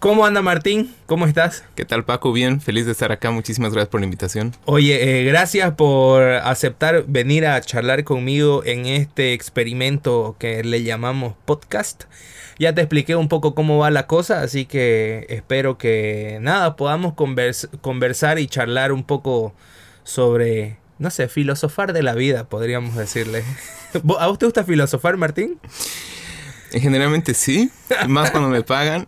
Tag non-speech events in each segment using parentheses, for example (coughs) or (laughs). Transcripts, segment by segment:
¿Cómo anda Martín? ¿Cómo estás? ¿Qué tal Paco? Bien, feliz de estar acá. Muchísimas gracias por la invitación. Oye, eh, gracias por aceptar venir a charlar conmigo en este experimento que le llamamos podcast. Ya te expliqué un poco cómo va la cosa, así que espero que nada, podamos conversar y charlar un poco sobre, no sé, filosofar de la vida, podríamos decirle. (laughs) ¿A vos te gusta filosofar, Martín? Generalmente sí, más cuando me pagan.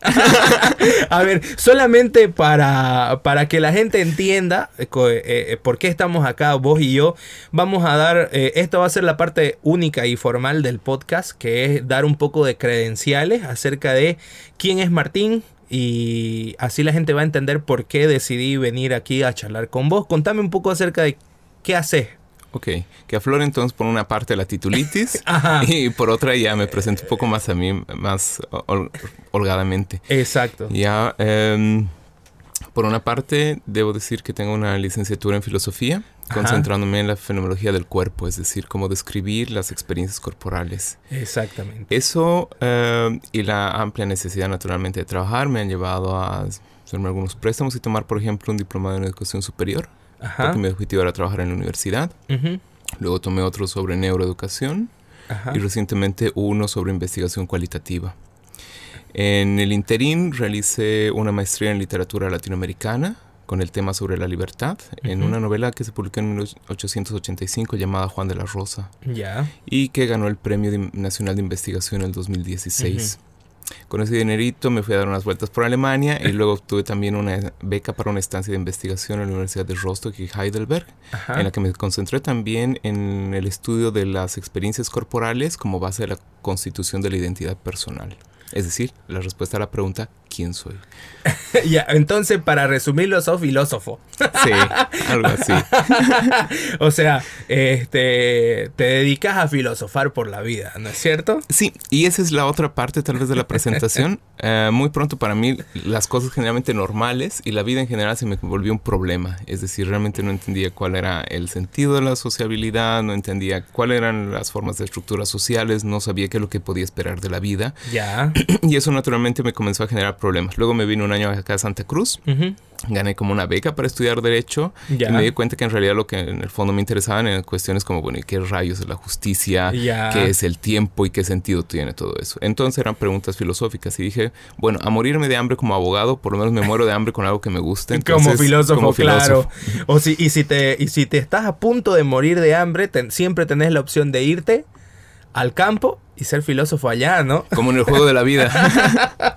(laughs) a ver, solamente para, para que la gente entienda eh, eh, por qué estamos acá, vos y yo, vamos a dar, eh, esto va a ser la parte única y formal del podcast, que es dar un poco de credenciales acerca de quién es Martín, y así la gente va a entender por qué decidí venir aquí a charlar con vos. Contame un poco acerca de qué haces. Ok, que aflore entonces por una parte la titulitis (laughs) y por otra ya me presento un poco más a mí, más holgadamente. Exacto. Ya, em, por una parte debo decir que tengo una licenciatura en filosofía, concentrándome en la fenomenología del cuerpo, es decir, cómo describir las experiencias corporales. Exactamente. Eso em, y la amplia necesidad naturalmente de trabajar me han llevado a hacerme algunos préstamos y tomar, por ejemplo, un diplomado en educación superior porque mi objetivo era trabajar en la universidad. Luego tomé otro sobre neuroeducación y recientemente uno sobre investigación cualitativa. En el interín realicé una maestría en literatura latinoamericana con el tema sobre la libertad en una novela que se publicó en 1885 llamada Juan de la Rosa y que ganó el Premio Nacional de Investigación en el 2016. Con ese dinerito me fui a dar unas vueltas por Alemania y (laughs) luego obtuve también una beca para una estancia de investigación en la Universidad de Rostock y Heidelberg, en la que me concentré también en el estudio de las experiencias corporales como base de la constitución de la identidad personal. Es decir, la respuesta a la pregunta quién soy. (laughs) ya, entonces para resumirlo, sos filósofo. sí, algo así. (laughs) o sea, este, te dedicas a filosofar por la vida, ¿no es cierto? Sí, y esa es la otra parte tal vez de la presentación. (laughs) Eh, muy pronto para mí las cosas generalmente normales y la vida en general se me volvió un problema. Es decir, realmente no entendía cuál era el sentido de la sociabilidad, no entendía cuáles eran las formas de estructuras sociales, no sabía qué es lo que podía esperar de la vida. Ya. (clears throat) y eso naturalmente me comenzó a generar problemas. Luego me vine un año acá a Santa Cruz, gané como una beca para estudiar Derecho y me di cuenta que en realidad lo que en el fondo me interesaban eran cuestiones como, bueno, qué rayos es la justicia? ¿Qué es el tiempo y qué sentido tiene todo eso? Entonces eran preguntas filosóficas y dije, bueno, a morirme de hambre como abogado, por lo menos me muero de hambre con algo que me guste. como filósofo, claro. O si, y, si te, y si te estás a punto de morir de hambre, siempre tenés la opción de irte al campo y ser filósofo allá, ¿no? Como en el juego de la vida.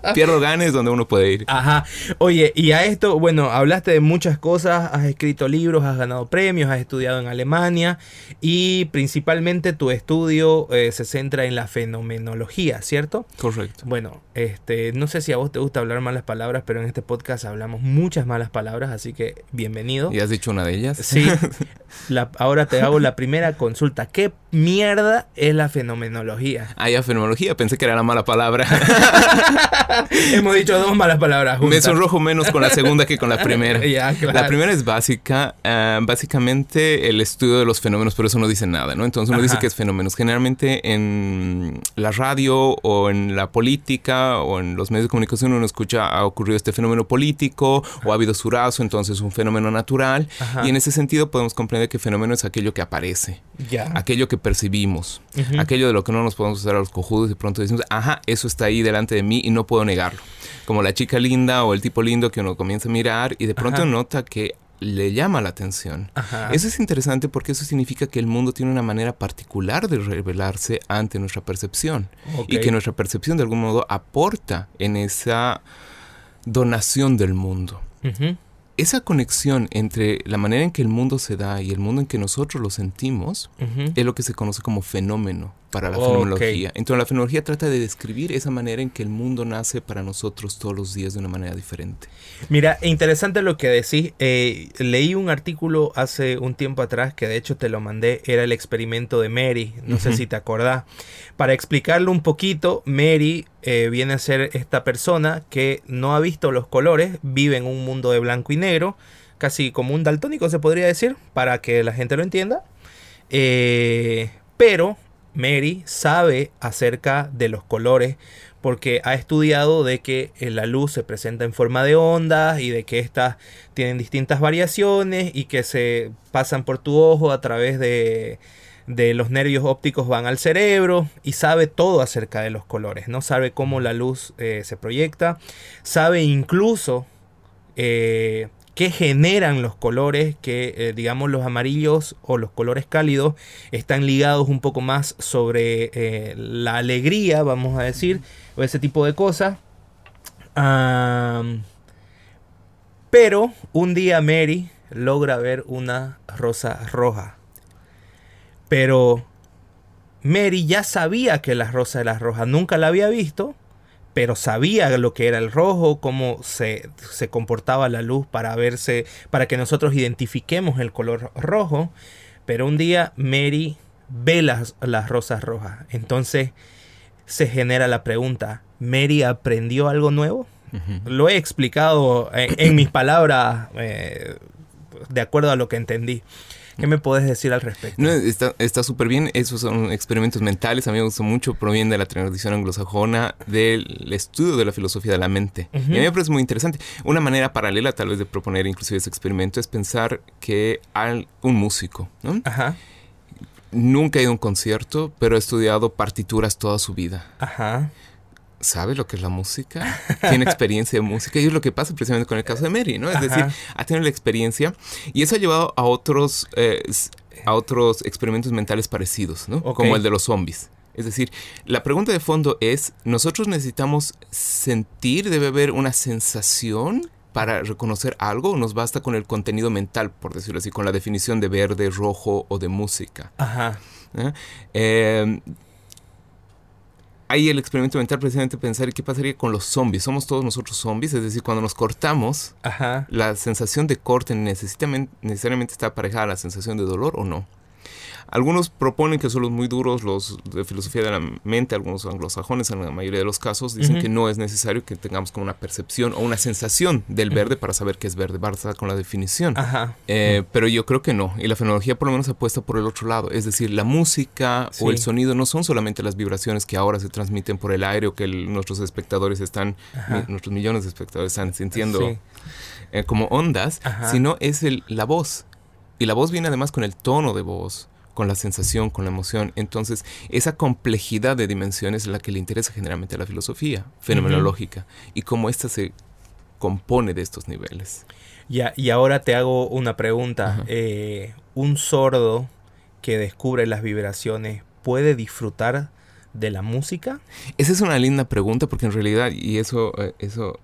(laughs) Pierdo ganes donde uno puede ir. Ajá. Oye, y a esto, bueno, hablaste de muchas cosas, has escrito libros, has ganado premios, has estudiado en Alemania y principalmente tu estudio eh, se centra en la fenomenología, ¿cierto? Correcto. Bueno, este, no sé si a vos te gusta hablar malas palabras, pero en este podcast hablamos muchas malas palabras, así que bienvenido. ¿Y has dicho una de ellas? Sí. (laughs) ahora te hago la primera consulta. ¿Qué mierda es la fenomenología? Ah, ya, fenomenología. Pensé que era la mala palabra. (laughs) Hemos dicho dos malas palabras juntas. Me sonrojo menos con la segunda que con la primera. (laughs) La primera es básica. Ah, básicamente el estudio de los fenómenos, pero eso no dice nada, ¿no? Entonces uno dice que es fenómenos. Generalmente en la radio o en la política o en los medios de comunicación uno escucha ha ocurrido este fenómeno político o ha habido surazo, entonces un fenómeno natural. Y en ese sentido podemos comprender que fenómeno es aquello que aparece, aquello que percibimos, aquello de lo que no nos podemos hacer a los cojudos y pronto decimos, ajá, eso está ahí delante de mí y no puedo negarlo. Como la chica linda o el tipo lindo que uno comienza a mirar y de pronto nota que le llama la atención. Eso es interesante porque eso significa que el mundo tiene una manera particular de revelarse ante nuestra percepción y que nuestra percepción de algún modo aporta en esa donación del mundo esa conexión entre la manera en que el mundo se da y el mundo en que nosotros lo sentimos es lo que se conoce como fenómeno para la fenomenología. Entonces la fenomenología trata de describir esa manera en que el mundo nace para nosotros todos los días de una manera diferente. Mira, interesante lo que decís. Eh, leí un artículo hace un tiempo atrás que de hecho te lo mandé, era el experimento de Mary, no sé si te acordás. Para explicarlo un poquito, Mary eh, viene a ser esta persona que no ha visto los colores, vive en un mundo de blanco y negro, casi como un daltónico se podría decir, para que la gente lo entienda. Eh, pero Mary sabe acerca de los colores porque ha estudiado de que eh, la luz se presenta en forma de ondas y de que estas tienen distintas variaciones y que se pasan por tu ojo a través de, los nervios ópticos van al cerebro y sabe todo acerca de los colores, ¿no? Sabe cómo la luz eh, se proyecta, sabe incluso eh, qué generan los colores, que digamos los amarillos o los colores cálidos están ligados un poco más sobre la alegría, vamos a decir, o ese tipo de cosas. pero un día Mary logra ver una rosa roja. Pero Mary ya sabía que la rosa era roja. Nunca la había visto, pero sabía lo que era el rojo, cómo se, se comportaba la luz para verse, para que nosotros identifiquemos el color rojo. Pero un día Mary ve las, las rosas rojas. Entonces se genera la pregunta, ¿Mary aprendió algo nuevo? Lo he explicado en, mis palabras eh, de acuerdo a lo que entendí. ¿Qué me puedes decir al respecto? No, está súper bien. Esos son experimentos mentales. A mí me gusta mucho. Provienen de la tradición anglosajona del estudio de la filosofía de la mente. Y a mí me parece muy interesante. Una manera paralela, tal vez, de proponer inclusive ese experimento es pensar que hay un músico, ¿no? Ajá nunca ha ido a un concierto, pero ha estudiado partituras toda su vida. Ajá. ¿Sabe lo que es la música? Tiene experiencia de música. Y es lo que pasa precisamente con el caso de Mary, ¿no? Es decir, ha tenido la experiencia y eso ha llevado a otros, eh, a otros experimentos mentales parecidos, ¿no? Como el de los zombies. Es decir, la pregunta de fondo es, ¿nosotros necesitamos sentir, debe haber una sensación para reconocer algo o nos basta con el contenido mental, por decirlo así, con la definición de verde, rojo o de música? Ajá. ¿Eh? Em, ahí el experimento mental precisamente pensar qué pasaría con los zombies. Somos todos nosotros zombies, es decir, cuando nos cortamos, la sensación de corte necesariamente está aparejada a la sensación de dolor o no. Algunos proponen que son los muy duros, los de filosofía de la mente, algunos anglosajones en la mayoría de los casos, dicen que no es necesario que tengamos como una percepción o una sensación del verde para saber que es verde, basta con la definición. Eh, pero yo creo que no, y la fenomenología por lo menos apuesta por el otro lado, es decir, la música o el sonido no son solamente las vibraciones que ahora se transmiten por el aire o que nuestros espectadores están, nuestros millones de espectadores están sintiendo eh, como ondas, sino es el, la voz. Y la voz viene además con el tono de voz, con la sensación, con la emoción. Entonces, esa complejidad de dimensiones es la que le interesa generalmente a la filosofía fenomenológica y cómo ésta se compone de estos niveles. Ya, y ahora te hago una pregunta. Eh, ¿Un sordo que descubre las vibraciones puede disfrutar de la música? Esa es una linda pregunta porque en realidad, y eso, eh, eso,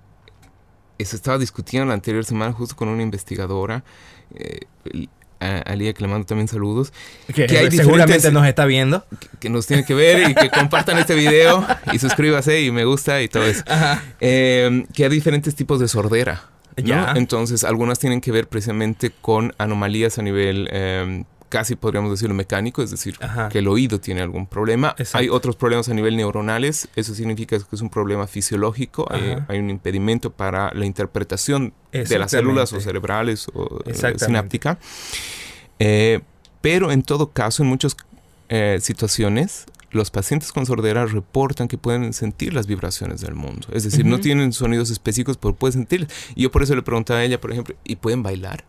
eso estaba discutiendo la anterior semana justo con una investigadora. Eh, a Alía, que le mando también saludos. Que, seguramente nos está viendo. Que, nos tiene que ver y que (laughs) compartan este video y suscríbase y me gusta y todo eso. Em, que hay diferentes tipos de sordera. ¿no? Entonces, algunas tienen que ver precisamente con anomalías a nivel em, casi podríamos decirlo mecánico, es decir, que el oído tiene algún problema. Hay otros problemas a nivel neuronales, eso significa que es un problema fisiológico, hay, un impedimento para la interpretación de las células o cerebrales o eh, sináptica. Eh, pero en todo caso, en muchas eh, situaciones, los pacientes con sordera reportan que pueden sentir las vibraciones del mundo. Es decir, no tienen sonidos específicos, pero pueden sentir. Y yo por eso le preguntaba a ella, por ejemplo, ¿y pueden bailar?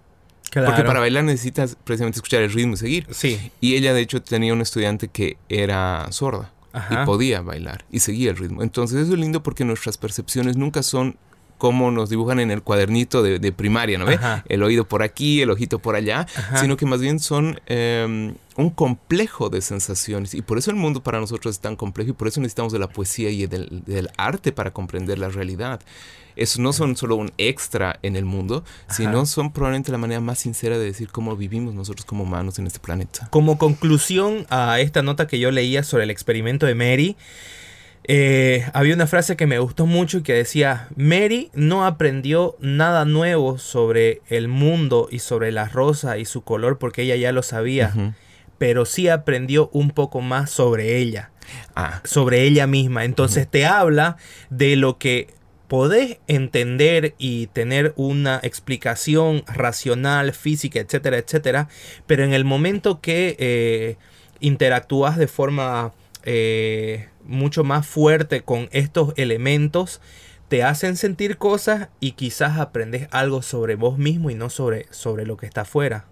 Porque para bailar necesitas precisamente escuchar el ritmo y seguir. Sí. Y ella, de hecho, tenía un estudiante que era sorda y podía bailar y seguía el ritmo. Entonces, eso es lindo porque nuestras percepciones nunca son como nos dibujan en el cuadernito de, primaria, ¿no ve? El oído por aquí, el ojito por allá, sino que más bien son em, un complejo de sensaciones. Y por eso el mundo para nosotros es tan complejo y por eso necesitamos de la poesía y del arte para comprender la realidad esos no son solo un extra en el mundo, sino son probablemente la manera más sincera de decir cómo vivimos nosotros como humanos en este planeta. Como conclusión a esta nota que yo leía sobre el experimento de Mary, eh, había una frase que me gustó mucho y que decía, Mary no aprendió nada nuevo sobre el mundo y sobre la rosa y su color porque ella ya lo sabía, pero sí aprendió un poco más sobre ella, ah. sobre ella misma. Entonces te habla de lo que podés entender y tener una explicación racional, física, etcétera, etcétera, pero en el momento que eh, interactúas de forma eh, mucho más fuerte con estos elementos te hacen sentir cosas y quizás aprendes algo sobre vos mismo y no sobre, sobre lo que está afuera.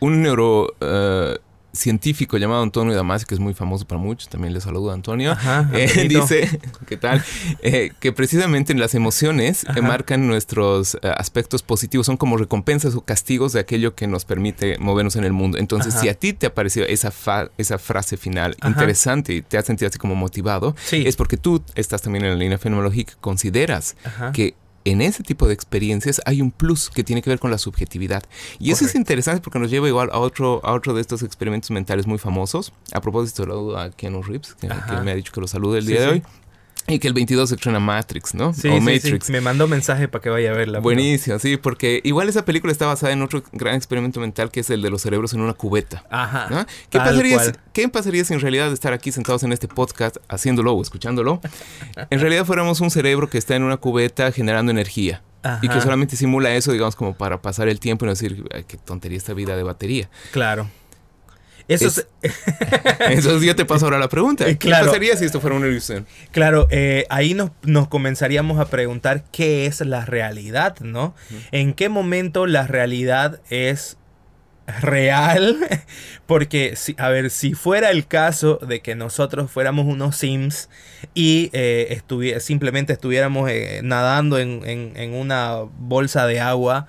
Un neuro... Eh, científico llamado Antonio Damasio, que es muy famoso para muchos, también le saludo Antonio, eh, (laughs) dice, ¿qué tal? Eh, que precisamente las emociones marcan nuestros eh, aspectos positivos, son como recompensas o castigos de aquello que nos permite movernos en el mundo. Entonces, si a ti te ha parecido esa, esa frase final interesante y te has sentido así como motivado, es porque tú estás también en la línea fenomenológica, consideras que en ese tipo de experiencias hay un plus que tiene que ver con la subjetividad. Y eso es interesante porque nos lleva igual a otro, a otro de estos experimentos mentales muy famosos. A propósito, saludo a Keanu Reeves, que, me ha dicho que lo salude el día de hoy. Y que el 22 se estrena Matrix, ¿no? Sí, o Matrix. Me mandó mensaje para que vaya a verla. Buenísimo, sí, porque igual esa película está basada en otro gran experimento mental que es el de los cerebros en una cubeta. Ajá. ¿Qué, pasaría si, ¿Qué pasaría si en realidad estar aquí sentados en este podcast haciéndolo o escuchándolo, (laughs) en realidad fuéramos un cerebro que está en una cubeta generando energía? Y que solamente simula eso, digamos, como para pasar el tiempo y no decir, qué tontería esta vida de batería. Claro. Eso es, (laughs) Eso yo te paso ahora la pregunta. ¿Qué pasaría si esto fuera una ilusión? Claro, eh, ahí nos, nos, comenzaríamos a preguntar qué es la realidad, ¿no? ¿En qué momento la realidad es real? (laughs) Porque, si, a ver, si fuera el caso de que nosotros fuéramos unos Sims y eh, simplemente estuviéramos eh, nadando en, en una bolsa de agua,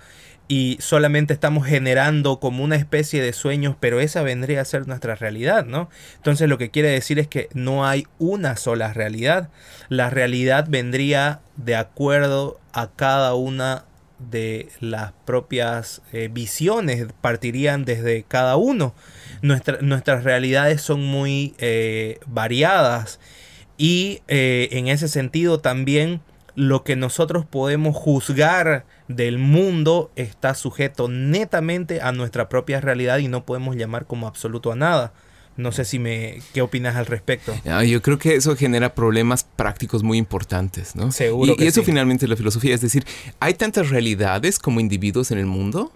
y solamente estamos generando como una especie de sueños, pero esa vendría a ser nuestra realidad, ¿no? Entonces lo que quiere decir es que no hay una sola realidad. La realidad vendría de acuerdo a cada una de las propias eh, visiones, partirían desde cada uno. nuestras realidades son muy eh, variadas y eh, en ese sentido también lo que nosotros podemos juzgar del mundo está sujeto netamente a nuestra propia realidad y no podemos llamar como absoluto a nada. No sé si me, ¿qué opinas al respecto? Ah, yo creo que eso genera problemas prácticos muy importantes, ¿no? Seguro. Y, y eso finalmente es la filosofía, es decir, ¿hay tantas realidades como individuos en el mundo?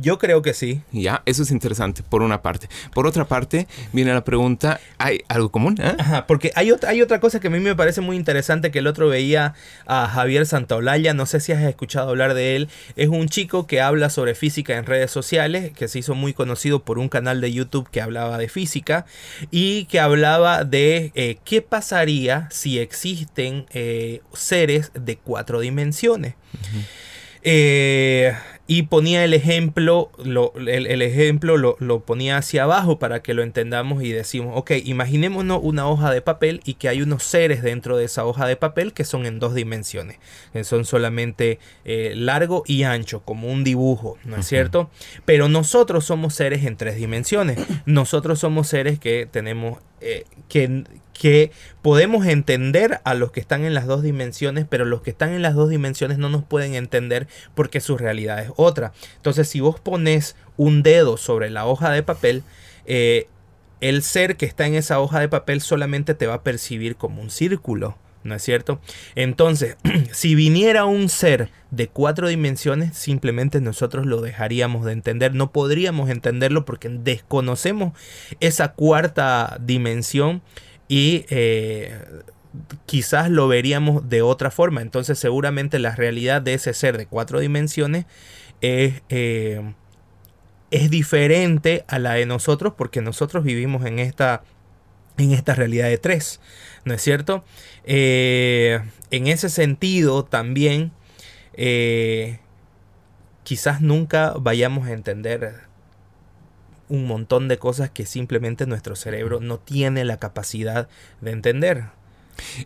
Yo creo que sí. Ya, eso es interesante, por una parte. Por otra parte, viene la pregunta, ¿hay algo común? Eh? Ajá, porque hay, hay otra cosa que a mí me parece muy interesante, que el otro veía a Javier Santaolalla, no sé si has escuchado hablar de él, es un chico que habla sobre física en redes sociales, que se hizo muy conocido por un canal de YouTube que hablaba de física y que hablaba de eh, qué pasaría si existen eh, seres de cuatro dimensiones. Eh, y ponía el ejemplo, lo, el, ejemplo lo, ponía hacia abajo para que lo entendamos y decimos, ok, imaginémonos una hoja de papel y que hay unos seres dentro de esa hoja de papel que son en dos dimensiones, que son solamente eh, largo y ancho, como un dibujo, ¿no es cierto? Pero nosotros somos seres en tres dimensiones, nosotros somos seres que tenemos, eh, que, que podemos entender a los que están en las dos dimensiones, pero los que están en las dos dimensiones no nos pueden entender porque su realidad es otra. Entonces, si vos pones un dedo sobre la hoja de papel, eh, el ser que está en esa hoja de papel solamente te va a percibir como un círculo. ¿No es cierto? Entonces, (clears throat) si viniera un ser de cuatro dimensiones, simplemente nosotros lo dejaríamos de entender. No podríamos entenderlo porque desconocemos esa cuarta dimensión y eh, quizás lo veríamos de otra forma. Entonces seguramente la realidad de ese ser de cuatro dimensiones es, eh, es diferente a la de nosotros porque nosotros vivimos en esta, en esta realidad de tres. ¿No es cierto? Eh, en ese sentido también quizás nunca vayamos a entender un montón de cosas que simplemente nuestro cerebro no tiene la capacidad de entender.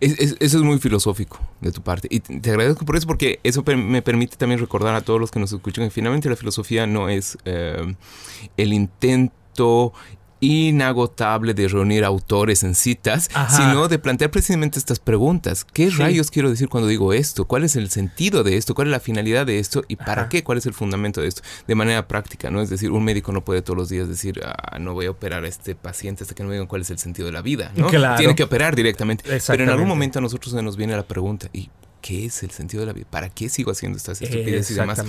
eso es muy filosófico de tu parte. Y te agradezco por eso porque eso me permite también recordar a todos los que nos escuchan que finalmente la filosofía no es eh, el intento inagotable de reunir autores en citas, sino de plantear precisamente estas preguntas. ¿Qué rayos quiero decir cuando digo esto? ¿Cuál es el sentido de esto? ¿Cuál es la finalidad de esto? ¿Y para qué? ¿Cuál es el fundamento de esto? De manera práctica, ¿no? Es decir, un médico no puede todos los días decir, ah, no voy a operar a este paciente hasta que no me digan cuál es el sentido de la vida, ¿no? Tiene que operar directamente. Pero en algún momento a nosotros se nos viene la pregunta, ¿y qué es el sentido de la vida? ¿Para qué sigo haciendo estas estupideces y demás?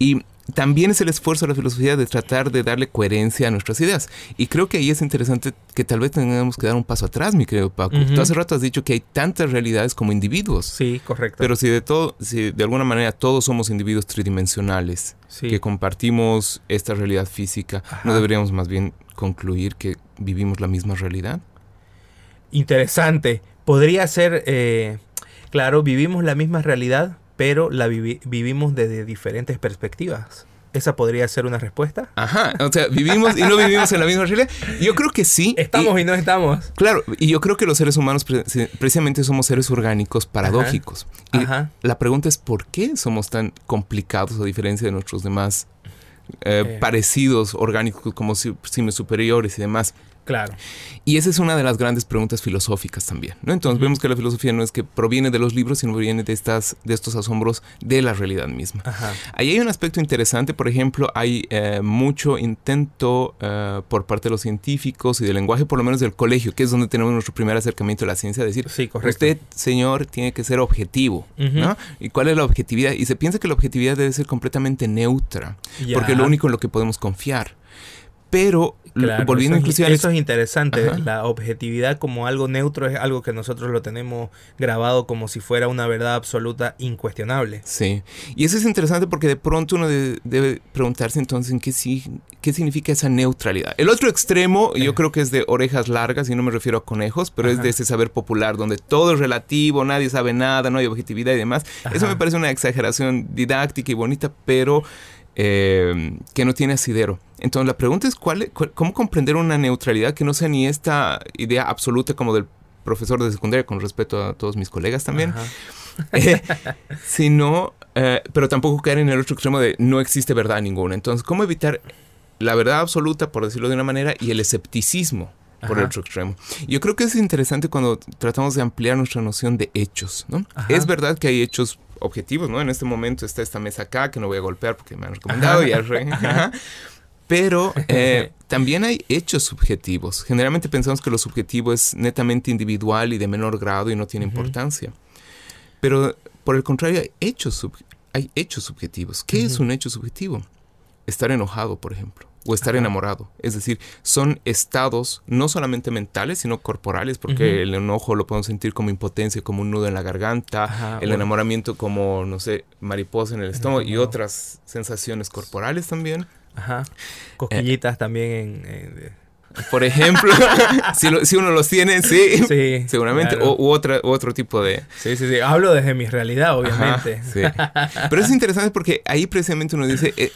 Y también es el esfuerzo de la filosofía de tratar de darle coherencia a nuestras ideas. Y creo que ahí es interesante que tal vez tengamos que dar un paso atrás, mi querido Paco. Tú hace rato has dicho que hay tantas realidades como individuos. Sí, correcto. Pero si de todo, si de alguna manera todos somos individuos tridimensionales, que compartimos esta realidad física, ¿no deberíamos más bien concluir que vivimos la misma realidad? Interesante. Podría ser, eh, claro, vivimos la misma realidad, pero la vivimos desde diferentes perspectivas. ¿Esa podría ser una respuesta? Ajá, o sea, vivimos y no vivimos en la misma realidad. Yo creo que sí. Estamos y, no estamos. Claro, y yo creo que los seres humanos precisamente somos seres orgánicos paradójicos. Ajá. Y la pregunta es por qué somos tan complicados a diferencia de nuestros demás eh, eh. parecidos orgánicos como simios superiores y demás. Claro. Y esa es una de las grandes preguntas filosóficas también, ¿no? Entonces vemos que la filosofía no es que proviene de los libros, sino proviene de, estas, de estos asombros de la realidad misma. Ahí hay un aspecto interesante, por ejemplo, hay eh, mucho intento eh, por parte de los científicos y del lenguaje, por lo menos del colegio, que es donde tenemos nuestro primer acercamiento a la ciencia, decir, sí, usted, señor, tiene que ser objetivo, ¿no? ¿Y cuál es la objetividad? Y se piensa que la objetividad debe ser completamente neutra, porque es lo único en lo que podemos confiar. Pero volviendo eso, eso es interesante. La objetividad como algo neutro es algo que nosotros lo tenemos grabado como si fuera una verdad absoluta incuestionable. Sí. Y eso es interesante porque de pronto uno debe, preguntarse entonces en qué, qué significa esa neutralidad. El otro extremo, yo creo que es de orejas largas, y no me refiero a conejos, pero es de ese saber popular donde todo es relativo, nadie sabe nada, no hay objetividad y demás. Eso me parece una exageración didáctica y bonita, pero eh, que no tiene asidero. Entonces la pregunta es ¿cuál, cómo comprender una neutralidad que no sea ni esta idea absoluta como del profesor de secundaria, con respeto a todos mis colegas también, (laughs) eh, sino, eh, pero tampoco caer en el otro extremo de no existe verdad ninguna. Entonces, ¿cómo evitar la verdad absoluta, por decirlo de una manera, y el escepticismo? por el otro extremo. Yo creo que es interesante cuando tratamos de ampliar nuestra noción de hechos, ¿no? Es verdad que hay hechos objetivos, ¿no? En este momento está esta mesa acá que no voy a golpear porque me han recomendado y (laughs) Pero eh, (laughs) también hay hechos subjetivos. Generalmente pensamos que lo subjetivo es netamente individual y de menor grado y no tiene importancia. Pero por el contrario, hay hechos, hay hechos subjetivos. ¿Qué es un hecho subjetivo? Estar enojado, por ejemplo o estar enamorado. Es decir, son estados no solamente mentales, sino corporales, porque el enojo lo podemos sentir como impotencia, como un nudo en la garganta, el enamoramiento como, no sé, mariposa en el estómago y otras sensaciones corporales también. Ajá. Cosquillitas también en... por ejemplo, (laughs) (laughs) si, uno los tiene, sí, sí seguramente, o, u, otra, otro tipo de... Sí, sí, sí, hablo desde mi realidad, obviamente. sí. Pero es (laughs) interesante porque ahí precisamente uno dice, eh,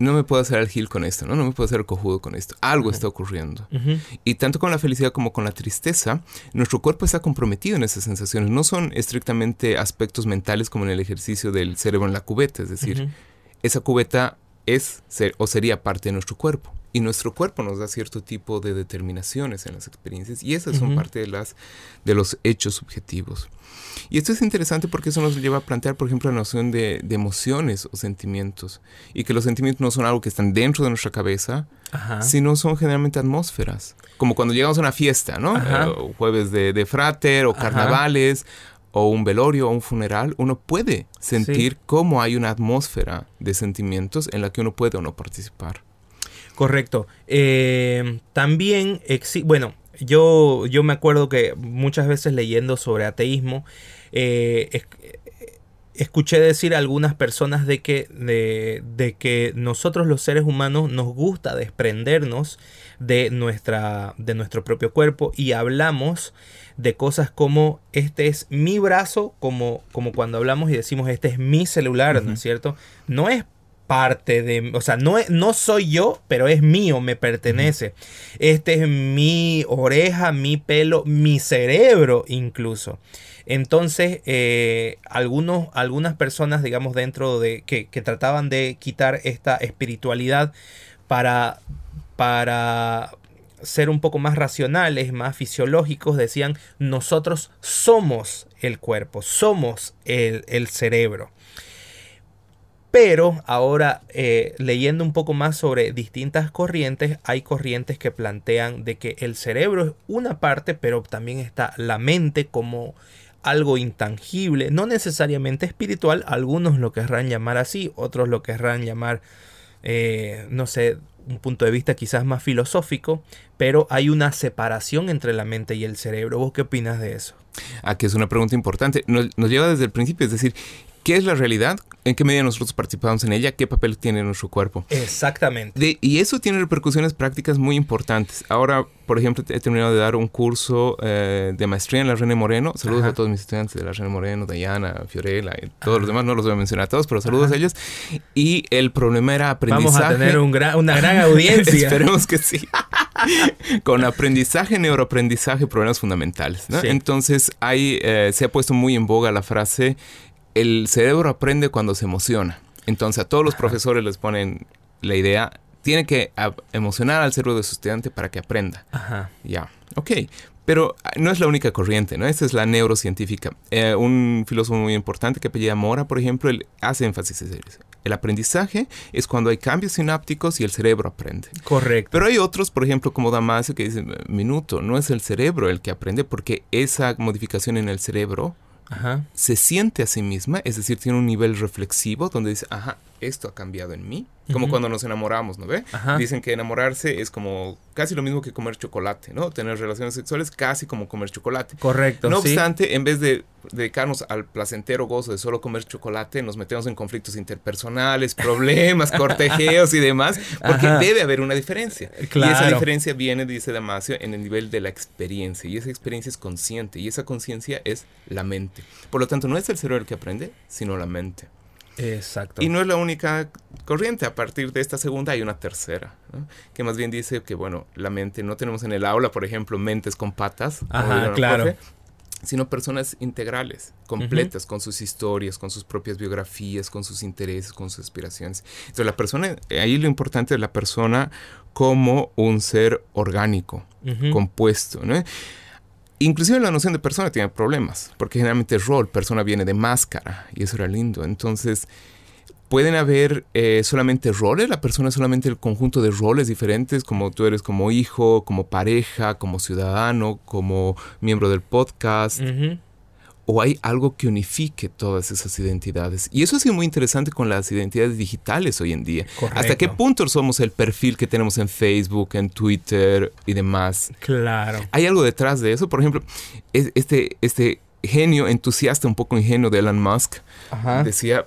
no me puedo hacer el gil con esto, ¿no? No me puedo hacer cojudo con esto. Algo está ocurriendo. Y tanto con la felicidad como con la tristeza, nuestro cuerpo está comprometido en esas sensaciones. No son estrictamente aspectos mentales como en el ejercicio del cerebro en la cubeta. Es decir, esa cubeta es o sería parte de nuestro cuerpo. Y nuestro cuerpo nos da cierto tipo de determinaciones en las experiencias. Y esas son parte de, las, de los hechos subjetivos. Y esto es interesante porque eso nos lleva a plantear, por ejemplo, la noción de, emociones o sentimientos. Y que los sentimientos no son algo que están dentro de nuestra cabeza, sino son generalmente atmósferas. Como cuando llegamos a una fiesta, ¿no? Eh, jueves de, de, frater o carnavales o un velorio o un funeral, uno puede sentir cómo hay una atmósfera de sentimientos en la que uno puede o no participar. Correcto. Eh, también, bueno, yo, yo me acuerdo que muchas veces leyendo sobre ateísmo, eh, escuché decir a algunas personas de que, de, que nosotros los seres humanos nos gusta desprendernos de, nuestra, de nuestro propio cuerpo y hablamos de cosas como este es mi brazo, como, como cuando hablamos y decimos este es mi celular, ¿no es cierto? No es parte de, o sea, no, no soy yo, pero es mío, me pertenece. Este es mi oreja, mi pelo, mi cerebro incluso. Entonces, eh, algunos, algunas personas, digamos, dentro de que, trataban de quitar esta espiritualidad para, para ser un poco más racionales, más fisiológicos, decían, nosotros somos el cuerpo, somos el, el cerebro. Pero ahora, eh, leyendo un poco más sobre distintas corrientes, hay corrientes que plantean de que el cerebro es una parte, pero también está la mente como algo intangible, no necesariamente espiritual, algunos lo querrán llamar así, otros lo querrán llamar, eh, no sé, un punto de vista quizás más filosófico, pero hay una separación entre la mente y el cerebro. ¿Vos qué opinas de eso? Aquí es una pregunta importante. Nos, nos lleva desde el principio, es decir, ¿Qué es la realidad? ¿En qué medida nosotros participamos en ella? ¿Qué papel tiene nuestro cuerpo? Exactamente. y eso tiene repercusiones prácticas muy importantes. Ahora, por ejemplo, he terminado de dar un curso eh, de maestría en la René Moreno. Saludos a todos mis estudiantes de la René Moreno, Diana, Fiorella y todos los demás. No los voy a mencionar a todos, pero saludos a ellos. Y el problema era aprendizaje. Vamos a tener una gran (laughs) audiencia. Esperemos que sí. (laughs) Con aprendizaje, neuroaprendizaje, problemas fundamentales. Entonces, ahí eh, se ha puesto muy en boga la frase el cerebro aprende cuando se emociona. Entonces a todos los profesores les ponen la idea, tiene que emocionar al cerebro de su estudiante para que aprenda. Ajá. Ya, ok. Pero ah, no es la única corriente, ¿no? Esta es la neurocientífica. Eh, un filósofo muy importante que apellida Mora, por ejemplo, él hace énfasis en eso. El aprendizaje es cuando hay cambios sinápticos y el cerebro aprende. Correcto. Pero hay otros, por ejemplo, como Damasio, que dicen, minuto, no es el cerebro el que aprende porque esa modificación en el cerebro se siente a sí misma, es decir, tiene un nivel reflexivo donde dice, ajá, esto ha cambiado en mí. Como cuando nos enamoramos, ¿no ve? Dicen que enamorarse es como casi lo mismo que comer chocolate, ¿no? Tener relaciones sexuales casi como comer chocolate. Correcto. No obstante, en vez de dedicarnos al placentero gozo de solo comer chocolate, nos metemos en conflictos interpersonales, problemas, (laughs) cortejeos y demás, porque debe haber una diferencia. Y esa diferencia viene, dice Damasio, en el nivel de la experiencia. Y esa experiencia es consciente. Y esa conciencia es la mente. Por lo tanto, no es el cerebro el que aprende, sino la mente. Exacto. Y no es la única corriente. A partir de esta segunda hay una tercera, que más bien dice que, bueno, la mente, no tenemos en el aula, por ejemplo, mentes con patas, Ajá, claro. sino personas integrales, completas, con sus historias, con sus propias biografías, con sus intereses, con sus aspiraciones. Entonces, la persona, ahí lo importante es la persona como un ser orgánico, compuesto, ¿no? Inclusive la noción de persona tiene problemas, porque generalmente rol, persona viene de máscara, y eso era lindo. Entonces, pueden haber eh, solamente roles, la persona es solamente el conjunto de roles diferentes, como tú eres como hijo, como pareja, como ciudadano, como miembro del podcast o hay algo que unifique todas esas identidades. Y eso ha sido muy interesante con las identidades digitales hoy en día. ¿Hasta qué punto somos el perfil que tenemos en Facebook, en Twitter y demás? Claro. ¿Hay algo detrás de eso? Por ejemplo, este, este genio entusiasta, un poco ingenuo de Elon Musk, decía,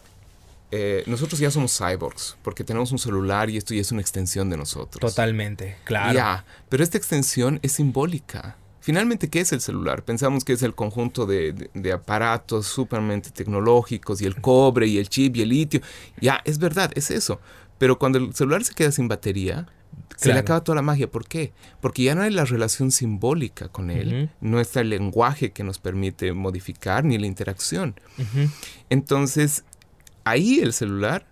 eh, nosotros ya somos cyborgs, porque tenemos un celular y esto ya es una extensión de nosotros. Totalmente, claro. Ya, pero esta extensión es simbólica. Finalmente, ¿qué es el celular? Pensamos que es el conjunto de, aparatos supermente tecnológicos y el cobre y el chip y el litio. Ya, es verdad, es eso. Pero cuando el celular se queda sin batería, se le acaba toda la magia. ¿Por qué? Porque ya no hay la relación simbólica con él, no está el lenguaje que nos permite modificar ni la interacción. Entonces, ahí el celular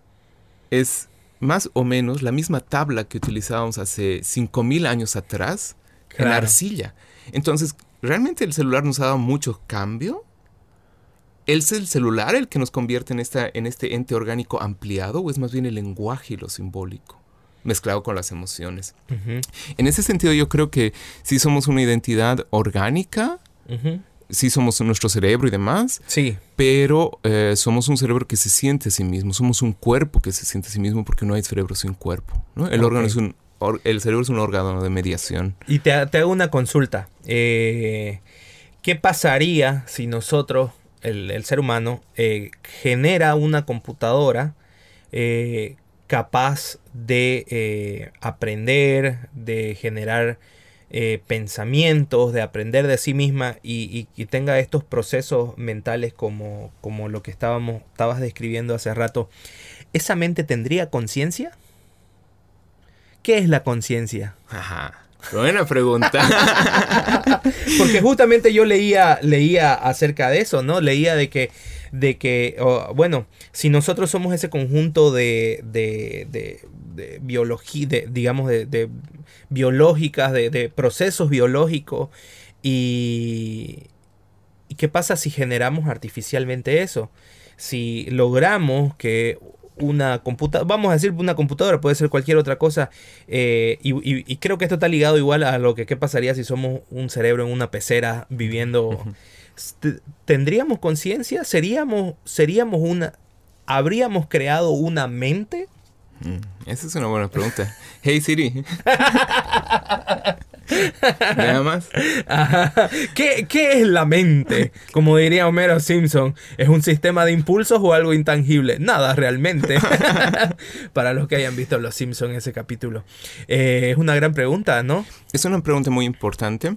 es más o menos la misma tabla que utilizábamos hace 5000 años atrás en la arcilla. Entonces, ¿realmente el celular nos ha dado mucho cambio? ¿Es el celular el que nos convierte en, esta, en este ente orgánico ampliado o es más bien el lenguaje y lo simbólico? mezclado con las emociones. En ese sentido yo creo que sí somos una identidad orgánica, sí somos nuestro cerebro y demás, sí. pero eh, somos un cerebro que se siente a sí mismo, somos un cuerpo que se siente a sí mismo porque no hay cerebro sin cuerpo. El órgano es un el cerebro es un órgano de mediación. Y te, hago una consulta. Eh, ¿Qué pasaría si nosotros, el, ser humano, eh, genera una computadora eh, capaz de aprender, de generar pensamientos, de aprender de sí misma y, tenga estos procesos mentales como, como lo que estábamos, estabas describiendo hace rato? ¿Esa mente tendría conciencia? ¿Qué es la conciencia? Ajá. Buena pregunta. (laughs) Porque justamente yo leía, leía acerca de eso, ¿no? Leía de que, de que bueno, si nosotros somos ese conjunto de, de, de, biología, de, digamos, de, biológicas, de, procesos biológicos, y, ¿y qué pasa si generamos artificialmente eso? Si logramos que una computadora, vamos a decir una computadora, puede ser cualquier otra cosa, eh, y, creo que esto está ligado igual a lo que qué pasaría si somos un cerebro en una pecera viviendo ¿tendríamos conciencia? ¿Seríamos, ¿Seríamos una... ¿Habríamos creado una mente? Mm, esa es una buena pregunta. Hey Siri. (laughs) Nada más. ¿Qué, es la mente? Como diría Homero Simpson, ¿es un sistema de impulsos o algo intangible? Nada, realmente. (laughs) Para los que hayan visto Los Simpsons ese capítulo. Eh, es una gran pregunta, ¿no? Es una pregunta muy importante.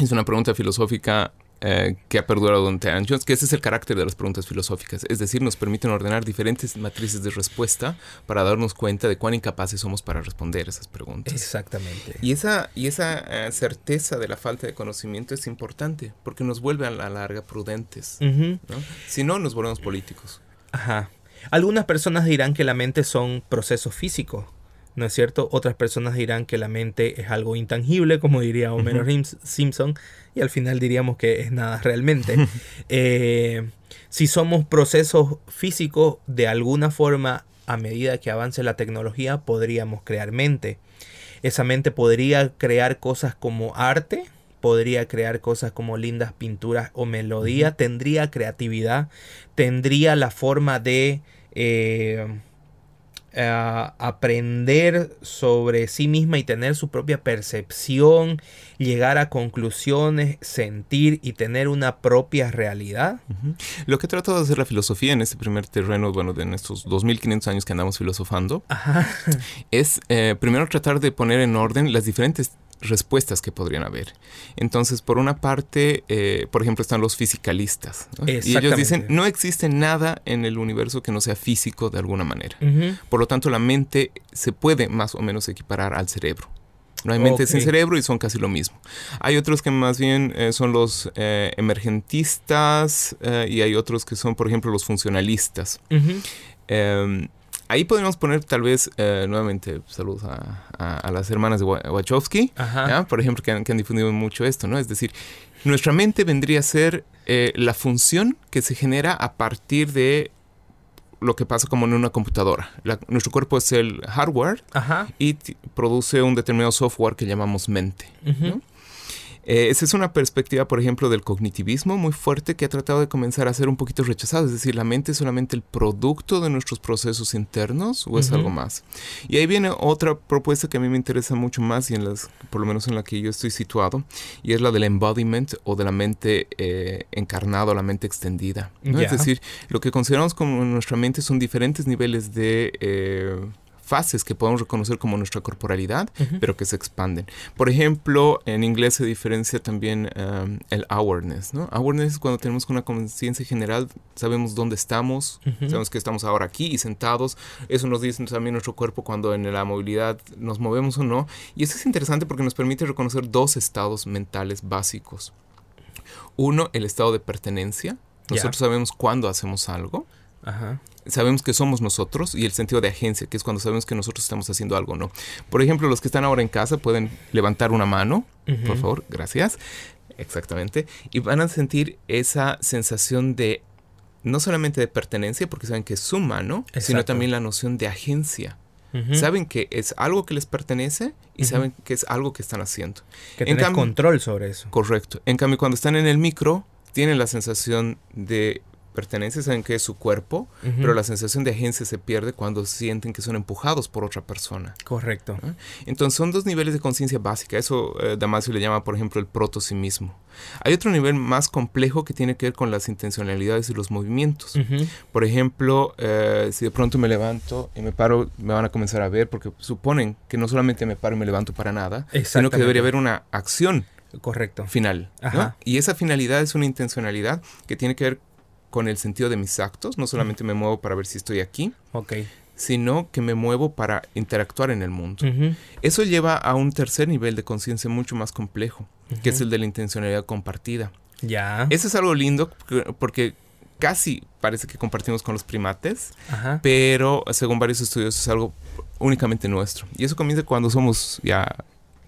Es una pregunta filosófica eh, que ha perdurado durante años, que ese es el carácter de las preguntas filosóficas, es decir, nos permiten ordenar diferentes matrices de respuesta para darnos cuenta de cuán incapaces somos para responder esas preguntas. Exactamente. Y esa, y esa eh, certeza de la falta de conocimiento es importante, porque nos vuelve a la larga prudentes. Si no, nos volvemos políticos. Ajá. Algunas personas dirán que la mente son procesos físicos ¿no es cierto? Otras personas dirán que la mente es algo intangible, como diría Homero Simpson, y al final diríamos que es nada realmente. (laughs) Eh, si somos procesos físicos, de alguna forma, a medida que avance la tecnología, podríamos crear mente. Esa mente podría crear cosas como arte, podría crear cosas como lindas pinturas o melodía, tendría creatividad, tendría la forma de... Eh, aprender sobre sí misma y tener su propia percepción, llegar a conclusiones, sentir y tener una propia realidad. Lo que he tratado de hacer la filosofía en este primer terreno, bueno, de estos 2500 años que andamos filosofando, es eh, primero tratar de poner en orden las diferentes respuestas que podrían haber. Entonces, por una parte, eh, por ejemplo, están los fisicalistas. Y ellos dicen, no existe nada en el universo que no sea físico de alguna manera. Por lo tanto, la mente se puede más o menos equiparar al cerebro. No hay mente sin cerebro y son casi lo mismo. Hay otros que más bien eh, son los eh, emergentistas y hay otros que son, por ejemplo, los funcionalistas. Ahí podríamos poner tal vez eh, nuevamente saludos a, las hermanas de Wachowski, por ejemplo, que han, difundido mucho esto, ¿no? Es decir, nuestra mente vendría a ser eh, la función que se genera a partir de lo que pasa como en una computadora. nuestro cuerpo es el hardware y produce un determinado software que llamamos mente. Eh, esa es una perspectiva, por ejemplo, del cognitivismo muy fuerte que ha tratado de comenzar a ser un poquito rechazado. Es decir, la mente es solamente el producto de nuestros procesos internos o es algo más. Y ahí viene otra propuesta que a mí me interesa mucho más y en las, por lo menos en la que yo estoy situado, y es la del embodiment o de la mente eh, encarnada o la mente extendida. Es decir, lo que consideramos como nuestra mente son diferentes niveles de... Eh, fases que podemos reconocer como nuestra corporalidad, pero que se expanden. Por ejemplo, en inglés se diferencia también um, el awareness, ¿no? Awareness es cuando tenemos una conciencia general, sabemos dónde estamos, sabemos que estamos ahora aquí y sentados. Eso nos dice también nuestro cuerpo cuando en la movilidad nos movemos o no. Y eso es interesante porque nos permite reconocer dos estados mentales básicos. Uno, el estado de pertenencia. Nosotros sabemos cuándo hacemos algo. Ajá sabemos que somos nosotros y el sentido de agencia, que es cuando sabemos que nosotros estamos haciendo algo, ¿no? Por ejemplo, los que están ahora en casa pueden levantar una mano, por favor, gracias. Exactamente. Y van a sentir esa sensación de, no solamente de pertenencia, porque saben que es su mano, sino también la noción de agencia. Saben que es algo que les pertenece y saben que es algo que están haciendo. Que tienen control sobre eso. Correcto. En cambio, cuando están en el micro, tienen la sensación de pertenencia, saben que es su cuerpo, pero la sensación de agencia se pierde cuando sienten que son empujados por otra persona. Correcto. Entonces son dos niveles de conciencia básica. Eso eh, Damasio le llama, por ejemplo, el protosimismo. Hay otro nivel más complejo que tiene que ver con las intencionalidades y los movimientos. Por ejemplo, eh, si de pronto me levanto y me paro, me van a comenzar a ver porque suponen que no solamente me paro y me levanto para nada, sino que debería haber una acción Correcto. Final. Y esa finalidad es una intencionalidad que tiene que ver con el sentido de mis actos. No solamente me muevo para ver si estoy aquí, sino que me muevo para interactuar en el mundo. Eso lleva a un tercer nivel de conciencia mucho más complejo, que es el de la intencionalidad compartida. Ya. Eso es algo lindo porque casi parece que compartimos con los primates, pero según varios estudios es algo únicamente nuestro. Y eso comienza cuando somos ya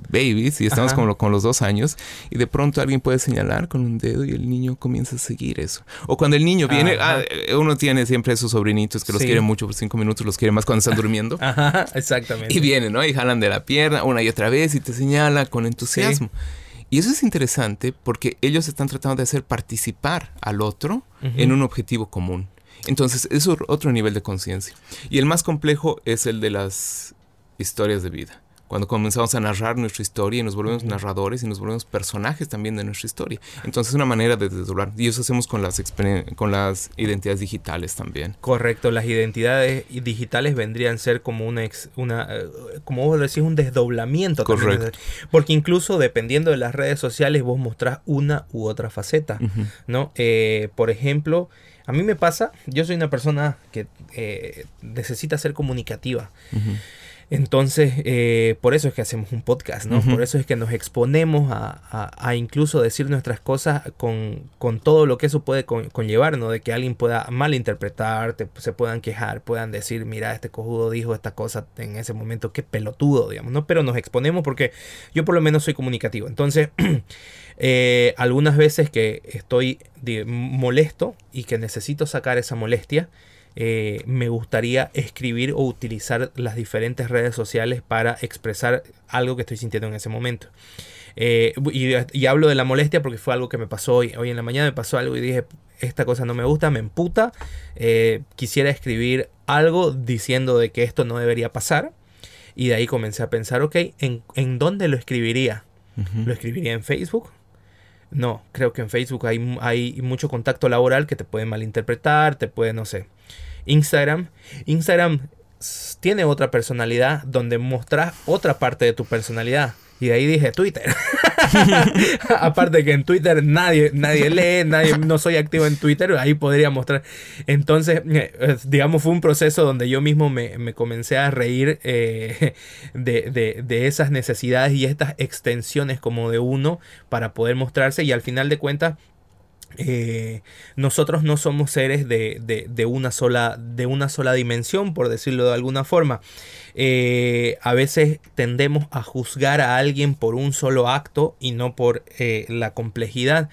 babies y estamos con los dos años y de pronto alguien puede señalar con un dedo y el niño comienza a seguir eso. O cuando el niño viene, ah, uno tiene siempre esos sobrinitos que los quiere mucho por cinco minutos, los quiere más cuando están durmiendo. (laughs) Ajá, exactamente. Y vienen, ¿no? Y jalan de la pierna una y otra vez y te señala con entusiasmo. Y eso es interesante porque ellos están tratando de hacer participar al otro en un objetivo común. Entonces, es otro nivel de conciencia. Y el más complejo es el de las historias de vida cuando comenzamos a narrar nuestra historia y nos volvemos narradores y nos volvemos personajes también de nuestra historia. Entonces es una manera de desdoblar. Y eso hacemos con las, con las identidades digitales también. Correcto, las identidades digitales vendrían a ser como una, una eh, como vos decís, un desdoblamiento. Correcto. porque incluso dependiendo de las redes sociales vos mostrás una u otra faceta. ¿no? Eh, por ejemplo... A mí me pasa, yo soy una persona que eh, necesita ser comunicativa. Entonces, eh, por eso es que hacemos un podcast, ¿no? Por eso es que nos exponemos a, incluso decir nuestras cosas con, todo lo que eso puede conllevar, ¿no? De que alguien pueda malinterpretar, se puedan quejar, puedan decir, mira, este cojudo dijo esta cosa en ese momento, qué pelotudo, digamos, ¿no? Pero nos exponemos porque yo por lo menos soy comunicativo. Entonces, (clears throat) eh, algunas veces que estoy molesto y que necesito sacar esa molestia, eh, me gustaría escribir o utilizar las diferentes redes sociales para expresar algo que estoy sintiendo en ese momento. Eh, y, hablo de la molestia porque fue algo que me pasó hoy. Hoy en la mañana me pasó algo y dije, esta cosa no me gusta, me emputa. Eh, quisiera escribir algo diciendo de que esto no debería pasar. Y de ahí comencé a pensar, ok, ¿en, dónde lo escribiría? ¿Lo escribiría en Facebook? No, creo que en Facebook hay, hay mucho contacto laboral que te puede malinterpretar, te puede, no sé. Instagram. Instagram tiene otra personalidad donde mostras otra parte de tu personalidad. Y de ahí dije Twitter. (laughs) Aparte que en Twitter nadie, nadie lee, nadie, no soy activo en Twitter, ahí podría mostrar. Entonces, eh, digamos, fue un proceso donde yo mismo me, comencé a reír eh, (laughs) de, de, esas necesidades y estas extensiones como de uno para poder mostrarse. Y al final de cuentas, eh, nosotros no somos seres de, una sola, de una sola dimensión, por decirlo de alguna forma. Eh, a veces tendemos a juzgar a alguien por un solo acto y no por eh, la complejidad.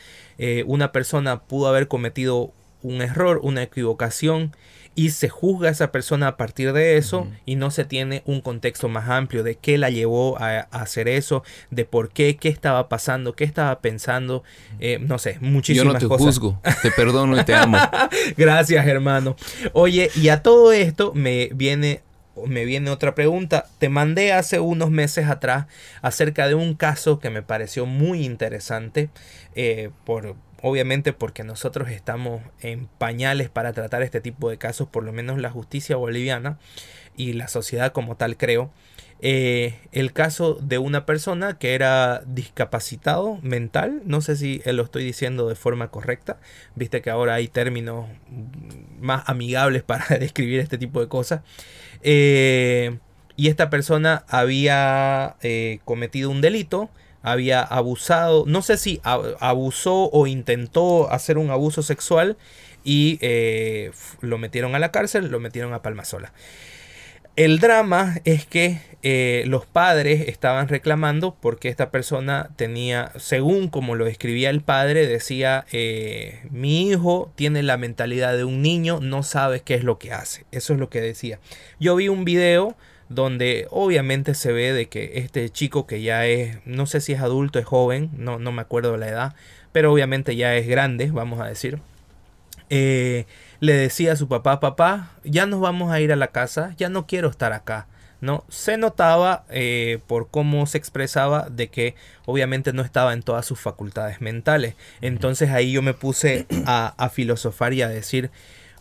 una persona pudo haber cometido un error, una equivocación y se juzga a esa persona a partir de eso y no se tiene un contexto más amplio de qué la llevó a, hacer eso, de por qué, qué estaba pasando, qué estaba pensando, eh, no sé, muchísimas cosas. Yo no te juzgo, te perdono y te amo. (laughs) Gracias, hermano. Oye, y a todo esto me viene me viene otra pregunta. Te mandé hace unos meses atrás acerca de un caso que me pareció muy interesante eh, por, obviamente porque nosotros estamos en pañales para tratar este tipo de casos, por lo menos la justicia boliviana y la sociedad como tal creo. Eh, el caso de una persona que era discapacitado mental, no sé si lo estoy diciendo de forma correcta, viste que ahora hay términos más amigables para (laughs) describir este tipo de cosas. Eh, y esta persona había eh, cometido un delito, había abusado, no sé si abusó o intentó hacer un abuso sexual y eh, lo metieron a la cárcel, lo metieron a Palmasola. El drama es que eh, los padres estaban reclamando porque esta persona tenía, según como lo escribía el padre, decía, eh, mi hijo tiene la mentalidad de un niño, no sabe qué es lo que hace. Eso es lo que decía. Yo vi un video donde obviamente se ve de que este chico que ya es, no sé si es adulto, es joven, no, no me acuerdo la edad, pero obviamente ya es grande, vamos a decir. Eh, le decía a su papá, papá, ya nos vamos a ir a la casa, ya no quiero estar acá. ¿no? Se notaba eh, por cómo se expresaba de que obviamente no estaba en todas sus facultades mentales. Entonces ahí yo me puse a, a filosofar y a decir,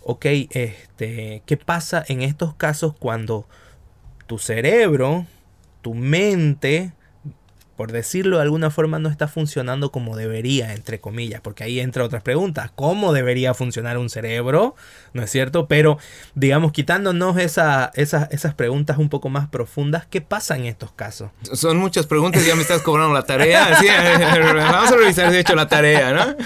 ok, este, ¿qué pasa en estos casos cuando tu cerebro, tu mente, por decirlo de alguna forma, no está funcionando como debería, entre comillas, porque ahí entra otras preguntas. ¿Cómo debería funcionar un cerebro? ¿No es cierto? Pero, digamos, quitándonos esa, esas preguntas un poco más profundas, ¿qué pasa en estos casos? Son muchas preguntas, ya me estás cobrando la tarea. (laughs) (laughs) vamos a revisar si he hecho la tarea, ¿no?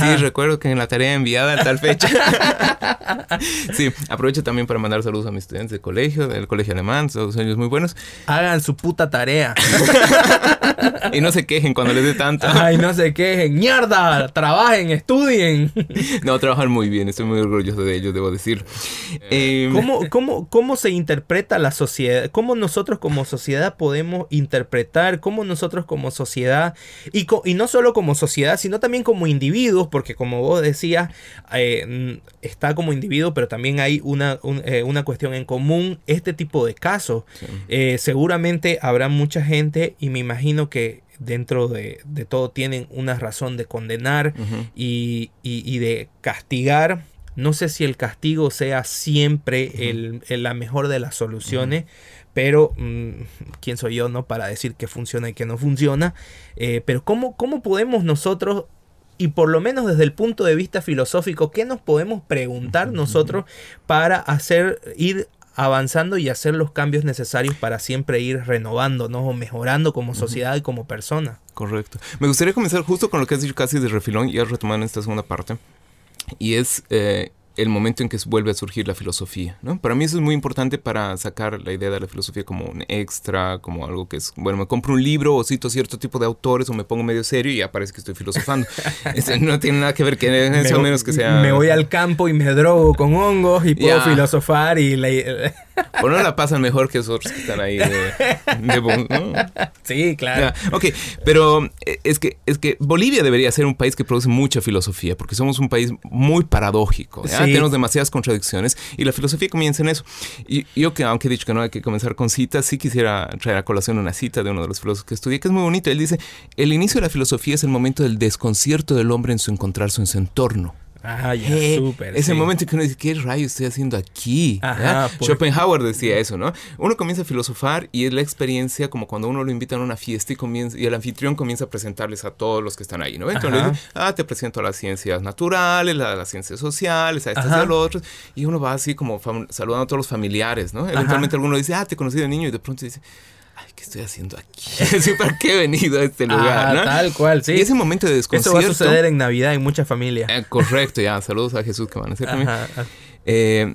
Sí, recuerdo que en la tarea enviada a tal fecha. (laughs) sí, aprovecho también para mandar saludos a mis estudiantes de colegio, del colegio alemán, todos ellos muy buenos. Hagan su puta tarea. (laughs) y no se quejen cuando les dé tanto. Ay, no se quejen. ¡Mierda! Trabajen, estudien. (laughs) no, trabajan muy bien. Estoy muy orgulloso de ellos, debo decir. Em, ¿Cómo, (laughs) cómo, cómo se interpreta la sociedad? ¿Cómo nosotros como sociedad podemos interpretar? ¿Cómo nosotros como sociedad, y, y no solo como sociedad, sino también como individuos, porque como vos decías, eh, está como individuo, pero también hay una, eh, una cuestión en común, este tipo de casos. Eh, seguramente habrá mucha gente y me imagino que dentro de, todo tienen una razón de condenar y, de castigar. No sé si el castigo sea siempre el, la mejor de las soluciones, pero mm, quién soy yo no para decir que funciona y que no funciona. Eh, pero ¿cómo, ¿cómo podemos nosotros y por lo menos desde el punto de vista filosófico, ¿qué nos podemos preguntar nosotros para hacer ir avanzando y hacer los cambios necesarios para siempre ir renovándonos o mejorando como sociedad y como persona? Correcto. Me gustaría comenzar justo con lo que has dicho casi de refilón y has retomado en esta segunda parte. Y es eh, el momento en que vuelve a surgir la filosofía. ¿no? Para mí eso es muy importante para sacar la idea de la filosofía como un extra, como algo que es, bueno, me compro un libro o cito cierto tipo de autores o me pongo medio serio y ya parece que estoy filosofando. (laughs) Este, no tiene nada que ver que eso menos que sea... Me voy al campo y me drogo con hongos y puedo filosofar y... o (laughs) no la pasan mejor que otros que están ahí de... Sí, claro. ok, pero eh, es que, es que Bolivia debería ser un país que produce mucha filosofía porque somos un país muy paradójico. ¿ya? Tenemos demasiadas contradicciones y la filosofía comienza en eso. Y yo que aunque he dicho que no hay que comenzar con citas, sí quisiera traer a colación una cita de uno de los filósofos que estudié, que es muy bonito. Él dice, el inicio de la filosofía es el momento del desconcierto del hombre en su encontrarse en su entorno. Ah, ya, eh, súper. Es el momento en que uno dice, ¿qué rayo estoy haciendo aquí? Schopenhauer decía eso, ¿no? Uno comienza a filosofar y es la experiencia como cuando uno lo invita a una fiesta y, comienza, y el anfitrión comienza a presentarles a todos los que están ahí, ¿no? Entonces dice, ah, te presento a las ciencias naturales, a las ciencias sociales, a estas y a los otros. Y uno va así como saludando a todos los familiares, ¿no? Eventualmente alguno dice, ah, te conocí de niño y de pronto dice, ¿qué estoy haciendo aquí? (laughs) ¿Para qué he venido a este lugar? Ah, Tal cual, sí. Y ese momento de desconcierto. Eso va a suceder en Navidad en muchas familias. Eh, correcto, ya. Saludos a Jesús que van a hacer también. Eh,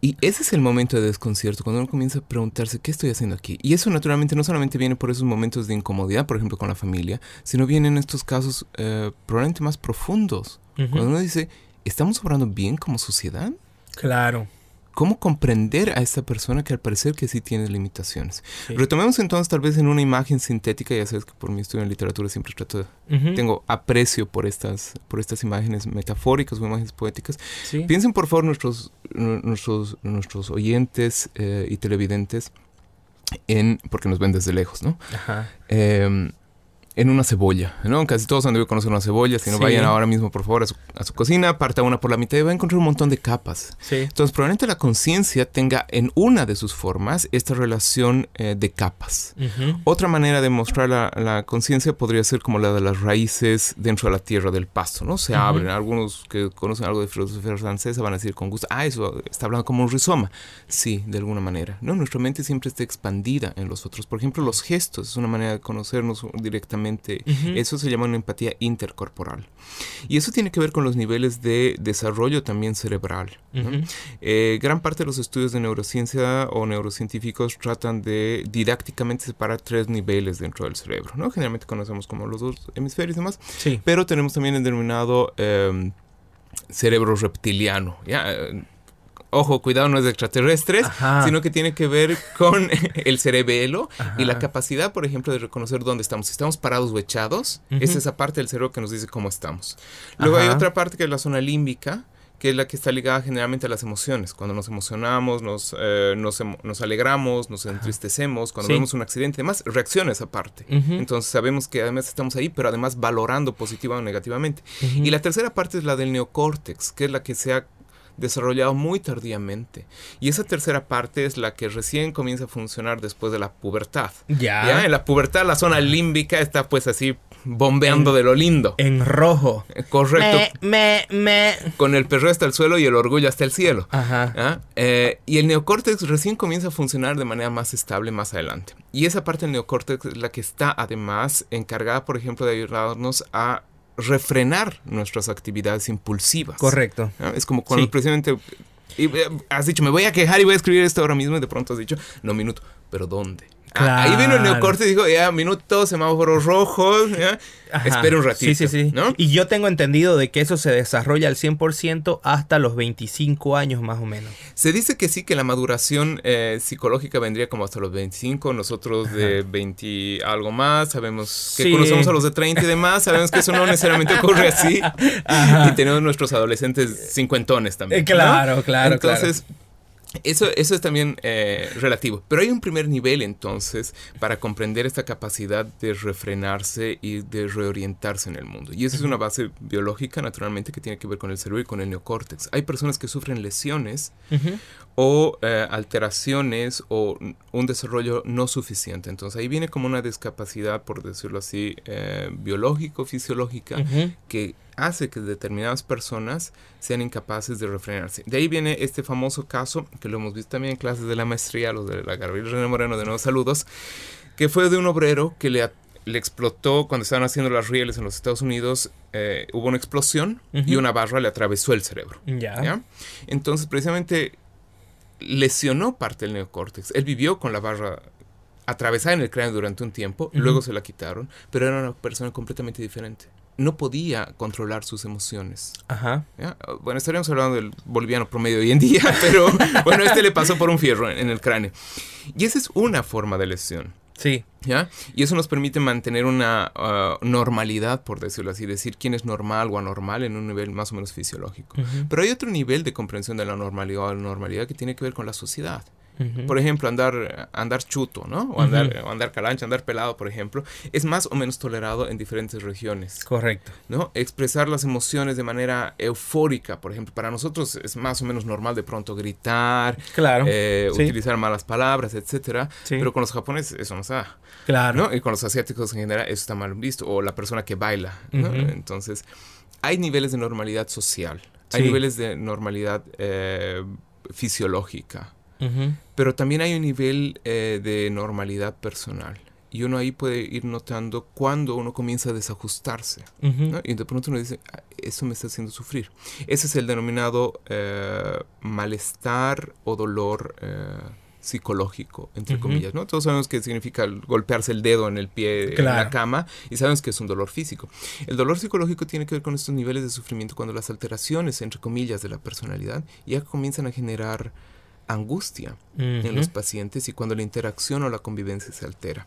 y ese es el momento de desconcierto, cuando uno comienza a preguntarse, ¿qué estoy haciendo aquí? Y eso naturalmente no solamente viene por esos momentos de incomodidad, por ejemplo, con la familia, sino viene en estos casos eh, probablemente más profundos. Cuando uno dice, ¿estamos obrando bien como sociedad? Claro. ¿Cómo comprender a esta persona que al parecer que sí tiene limitaciones? Retomemos entonces tal vez en una imagen sintética, ya sabes que por mi estudio en literatura siempre trato de, tengo aprecio por estas, por estas imágenes metafóricas o imágenes poéticas. Piensen por favor nuestros, nuestros, nuestros oyentes eh, y televidentes en, porque nos ven desde lejos, ¿no? Ajá. Em, en una cebolla, ¿no? Casi todos han debido conocer una cebolla. Si no, vayan ahora mismo, por favor, a su, cocina, parta una por la mitad y va a encontrar un montón de capas. Entonces, probablemente la conciencia tenga en una de sus formas esta relación eh, de capas. Otra manera de mostrar la, conciencia podría ser como la de las raíces dentro de la tierra del pasto, ¿no? Se abren. Algunos que conocen algo de filosofía francesa van a decir con gusto, ah, eso está hablando como un rizoma. Sí, de alguna manera. No, nuestra mente siempre está expandida en los otros. Por ejemplo, los gestos es una manera de conocernos directamente eso se llama una empatía intercorporal. Y eso tiene que ver con los niveles de desarrollo también cerebral. Eh, gran parte de los estudios de neurociencia o neurocientíficos tratan de didácticamente separar tres niveles dentro del cerebro. ¿no? Generalmente conocemos como los dos hemisferios y demás, pero tenemos también el denominado em, cerebro reptiliano. ¿ya? Ojo, cuidado, no es de extraterrestres, sino que tiene que ver con (laughs) el cerebelo y la capacidad, por ejemplo, de reconocer dónde estamos. Si estamos parados o echados, es esa parte del cerebro que nos dice cómo estamos. Luego hay otra parte que es la zona límbica, que es la que está ligada generalmente a las emociones. Cuando nos emocionamos, nos, eh, nos, alegramos, nos entristecemos, cuando vemos un accidente, además reacciona esa parte. Entonces sabemos que además estamos ahí, pero además valorando positiva o negativamente. Y la tercera parte es la del neocórtex, que es la que se ha desarrollado muy tardíamente. Y esa tercera parte es la que recién comienza a funcionar después de la pubertad. Ya. En la pubertad la zona límbica está pues así bombeando de lo lindo. En rojo. Eh, correcto. Me, me, Con el perro hasta el suelo y el orgullo hasta el cielo. Ajá. Eh, y el neocórtex recién comienza a funcionar de manera más estable más adelante. Y esa parte del neocórtex es la que está además encargada, por ejemplo, de ayudarnos a refrenar nuestras actividades impulsivas. Correcto. Es como cuando precisamente eh, has dicho, me voy a quejar y voy a escribir esto ahora mismo y de pronto has dicho, no, minuto, pero ¿dónde? Ahí vino el neocorte y dijo, ya, minuto, semáforos rojos, ¿ya? espera un ratito. Sí, sí, sí. Y yo tengo entendido de que eso se desarrolla al 100% hasta los 25 años más o menos. Se dice que sí, que la maduración eh, psicológica vendría como hasta los 25, nosotros de 20 algo más, sabemos que conocemos a los de 30 y demás, sabemos que eso no necesariamente ocurre así. (laughs) Y tenemos nuestros adolescentes cincuentones también. claro, claro. Entonces... Eso, eso es también eh, relativo. Pero hay un primer nivel entonces para comprender esta capacidad de refrenarse y de reorientarse en el mundo. Y esa es una base biológica, naturalmente, que tiene que ver con el cerebro y con el neocórtex. Hay personas que sufren lesiones o eh, alteraciones o un desarrollo no suficiente. Entonces ahí viene como una discapacidad, por decirlo así, eh, biológico-fisiológica que hace que determinadas personas sean incapaces de refrenarse. De ahí viene este famoso caso, que lo hemos visto también en clases de la maestría, los de la Gabriel René Moreno, de nuevo saludos, que fue de un obrero que le, le explotó cuando estaban haciendo las rieles en los Estados Unidos, eh, hubo una explosión y una barra le atravesó el cerebro. Ya. Entonces, precisamente lesionó parte del neocórtex. Él vivió con la barra atravesada en el cráneo durante un tiempo, luego se la quitaron, pero era una persona completamente diferente no podía controlar sus emociones. Ajá. Bueno, estaríamos hablando del boliviano promedio hoy en día, (laughs) pero bueno, este le pasó por un fierro en, el cráneo. Y esa es una forma de lesión. Sí. ¿Ya? Y eso nos permite mantener una uh, normalidad, por decirlo así, decir quién es normal o anormal en un nivel más o menos fisiológico. Pero hay otro nivel de comprensión de la normalidad o la normalidad que tiene que ver con la sociedad. Por ejemplo, andar, andar chuto, ¿no? O andar, andar calancha, andar pelado, por ejemplo, es más o menos tolerado en diferentes regiones. Correcto. ¿No? Expresar las emociones de manera eufórica, por ejemplo, para nosotros es más o menos normal de pronto gritar, claro. Eh, utilizar malas palabras, etcétera. Pero con los japoneses eso no está. Claro. ¿no? Y con los asiáticos en general eso está mal visto. O la persona que baila, ¿no? Entonces, hay niveles de normalidad social. Hay niveles de normalidad eh, fisiológica. Pero también hay un nivel eh, de normalidad personal. Y uno ahí puede ir notando cuando uno comienza a desajustarse. Y de pronto uno dice, ah, eso me está haciendo sufrir. Ese es el denominado eh, malestar o dolor eh, psicológico, entre comillas. ¿no? Todos sabemos que significa golpearse el dedo en el pie en la cama y sabemos que es un dolor físico. El dolor psicológico tiene que ver con estos niveles de sufrimiento cuando las alteraciones, entre comillas, de la personalidad ya comienzan a generar angustia en los pacientes y cuando la interacción o la convivencia se altera.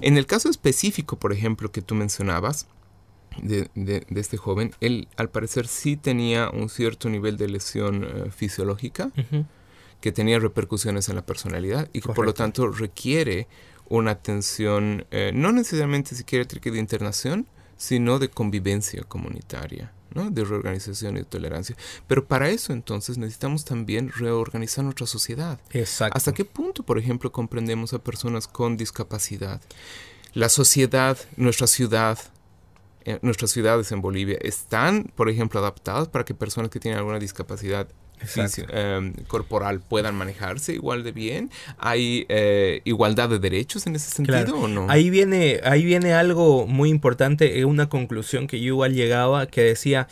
En el caso específico, por ejemplo, que tú mencionabas, de, este joven, él al parecer sí tenía un cierto nivel de lesión eh, fisiológica que tenía repercusiones en la personalidad y que por lo tanto requiere una atención eh, no necesariamente psiquiátrica de internación, sino de convivencia comunitaria de reorganización y de tolerancia. Pero para eso entonces necesitamos también reorganizar nuestra sociedad. Exacto. ¿Hasta qué punto, por ejemplo, comprendemos a personas con discapacidad? La sociedad, nuestra ciudad, eh, nuestras ciudades en Bolivia están, por ejemplo, adaptadas para que personas que tienen alguna discapacidad Em, corporal puedan manejarse igual de bien? ¿Hay eh, igualdad de derechos en ese sentido o no? Ahí viene, ahí viene algo muy importante, una conclusión que yo igual llegaba que decía,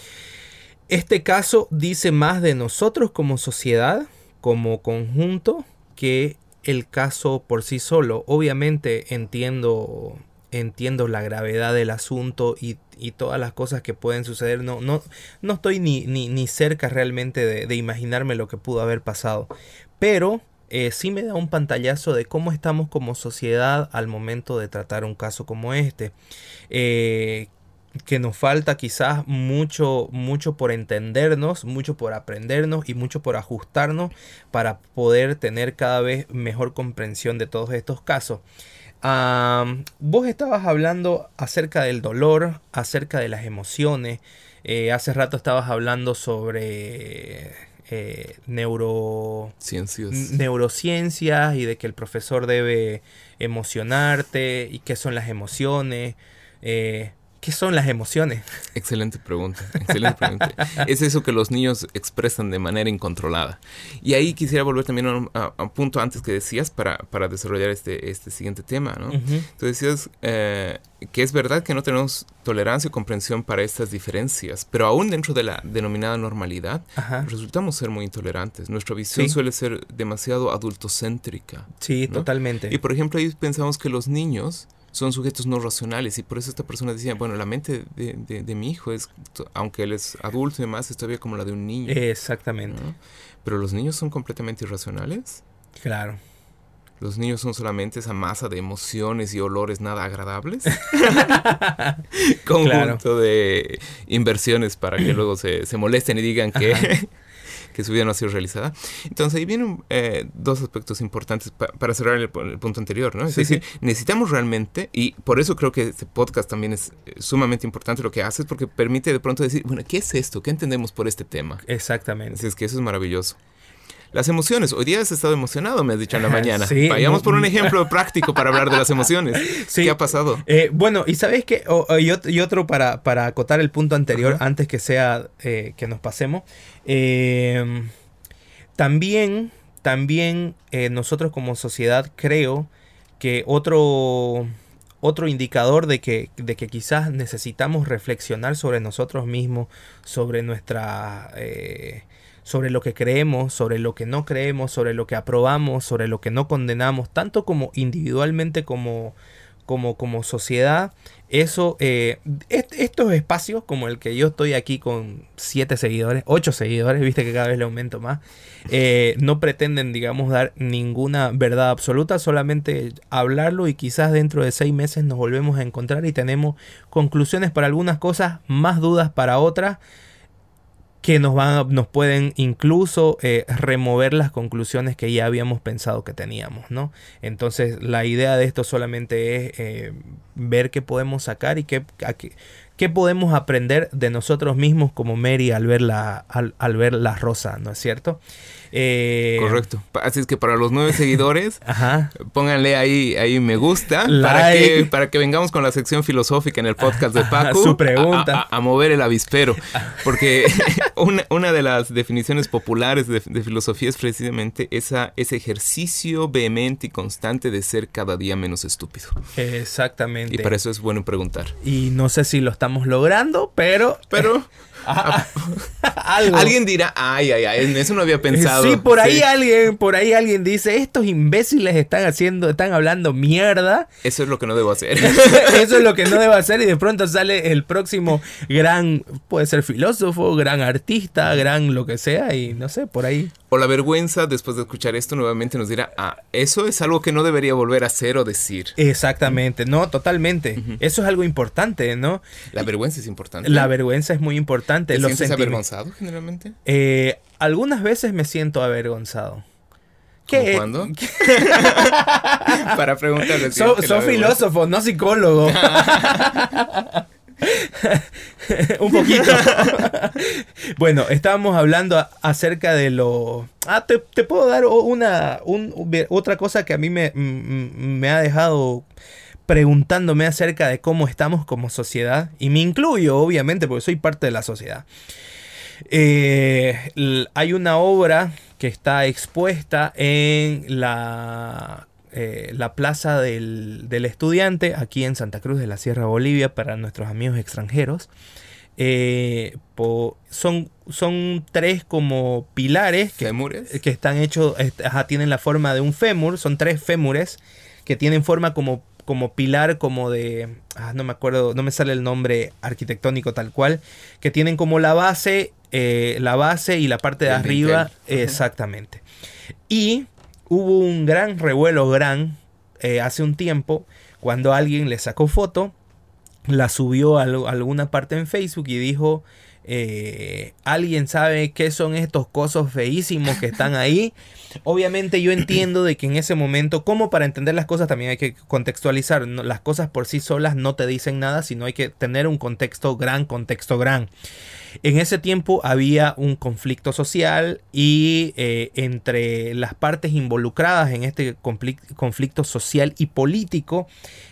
este caso dice más de nosotros como sociedad, como conjunto, que el caso por sí solo. Obviamente entiendo entiendo la gravedad del asunto y, todas las cosas que pueden suceder. No, no, no estoy ni, ni, cerca realmente de, imaginarme lo que pudo haber pasado. Pero eh, sí me da un pantallazo de cómo estamos como sociedad al momento de tratar un caso como este. Eh, que nos falta quizás mucho, mucho por entendernos, mucho por aprendernos y mucho por ajustarnos para poder tener cada vez mejor comprensión de todos estos casos vos estabas hablando acerca del dolor, acerca de las emociones. Eh, hace rato estabas hablando sobre eh, neurociencias. neurociencias y de que el profesor debe emocionarte y qué son las emociones. Eh, ¿Qué son las emociones? Excelente pregunta, excelente pregunta. (laughs) es eso que los niños expresan de manera incontrolada. Y ahí quisiera volver también a un, punto antes que decías para, para desarrollar este, este siguiente tema, ¿no? Tú decías eh, que es verdad que no tenemos tolerancia o comprensión para estas diferencias, pero aún dentro de la denominada normalidad, resultamos ser muy intolerantes. Nuestra visión suele ser demasiado adultocéntrica. Sí, totalmente. Y por ejemplo, ahí pensamos que los niños son sujetos no racionales y por eso esta persona decía, bueno, la mente de, mi hijo es, aunque él es adulto y demás, es todavía como la de un niño. Exactamente. Pero los niños son completamente irracionales. Claro. Los niños son solamente esa masa de emociones y olores nada agradables. (laughs) (laughs) Conjunto de inversiones para que luego se, se molesten y digan que, que su vida no ha sido realizada. Entonces ahí vienen eh, dos aspectos importantes para cerrar el, punto anterior, ¿no? Es decir, necesitamos realmente, y por eso creo que este podcast también es eh, sumamente importante lo que haces, porque permite de pronto decir, bueno, ¿qué es esto? ¿Qué entendemos por este tema? Exactamente. es que eso es maravilloso. Las emociones. Hoy día has estado emocionado, me has dicho en la (laughs) mañana. Sí, Vayamos por un ejemplo (laughs) práctico para hablar de las emociones. ¿Qué ha pasado? Eh, bueno, y sabes que, y, otro para, para acotar el punto anterior, antes que sea eh, que nos pasemos. Eh, también, también nosotros como sociedad creo que otro otro indicador de que, de que quizás necesitamos reflexionar sobre nosotros mismos, sobre nuestra sobre lo que creemos, sobre lo que no creemos, sobre lo que aprobamos, sobre lo que no condenamos, tanto como individualmente como, como, como sociedad. Eso, eh, estos espacios como el que yo estoy aquí con siete seguidores, ocho seguidores, (laughs) viste que cada vez le aumento más, eh, no pretenden, digamos, dar ninguna verdad absoluta, solamente hablarlo y quizás dentro de seis meses nos volvemos a encontrar y tenemos conclusiones para algunas cosas, más dudas para otras que nos, van, nos pueden incluso eh, remover las conclusiones que ya habíamos pensado que teníamos, ¿no? Entonces la idea de esto solamente es eh, ver qué podemos sacar y qué, qué, podemos aprender de nosotros mismos como Mary al ver la, al ver la rosa, ¿no es cierto? Eh, Correcto. Así es que para los nueve seguidores, (laughs) pónganle ahí, ahí me gusta para que, para que vengamos con la sección filosófica en el podcast de Paco. Su pregunta. A, mover el avispero. Porque (laughs) una, de las definiciones populares de, filosofía es precisamente esa, ese ejercicio vehemente y constante de ser cada día menos estúpido. Exactamente. Y para eso es bueno preguntar. Y no sé si lo estamos logrando, pero... Pero... (laughs) (laughs) Alguien dirá, ay, ay, ay, en eso no había pensado. Sí, por ahí alguien, por ahí alguien dice, estos imbéciles están haciendo, están hablando mierda. Eso es lo que no debo hacer. (laughs) eso es lo que no debo hacer y de pronto sale el próximo gran, puede ser filósofo, gran artista, gran lo que sea y no sé, por ahí. O la vergüenza después de escuchar esto nuevamente nos dirá, ah, eso es algo que no debería volver a hacer o decir. Exactamente, no, totalmente. Eso es algo importante, ¿no? La vergüenza es importante. La vergüenza es muy importante. ¿Te sientes avergonzado generalmente? Eh, algunas veces me siento avergonzado. ¿Qué? ¿Cuándo? (laughs) (laughs) Para preguntarle. Soy filósofo, no psicólogo. (laughs) (laughs) un poquito. (laughs) bueno, estábamos hablando acerca de lo... Ah, te, puedo dar una, otra cosa que a mí me, ha dejado preguntándome acerca de cómo estamos como sociedad. Y me incluyo, obviamente, porque soy parte de la sociedad. Eh, hay una obra que está expuesta en la eh, la Plaza del, Estudiante, aquí en Santa Cruz de la Sierra Bolivia, para nuestros amigos extranjeros. Eh, son, son tres como pilares que, que están hechos, tienen la forma de un fémur, son tres fémures que tienen forma como, como pilar, como de, ah, no me acuerdo, no me sale el nombre arquitectónico tal cual, que tienen como la base, eh, la base y la parte de arriba, exactamente. Y hubo un gran revuelo, gran, eh, hace un tiempo, cuando alguien le sacó foto, la subió a, alguna parte en Facebook y dijo, eh, alguien sabe qué son estos cosos feísimos que están (laughs) ahí. Obviamente yo entiendo de que en ese momento, como para entender las cosas también hay que contextualizar. las cosas por sí solas no te dicen nada, sino hay que tener un contexto gran, contexto gran. En ese tiempo había un conflicto social y eh, entre las partes involucradas en este conflicto social y político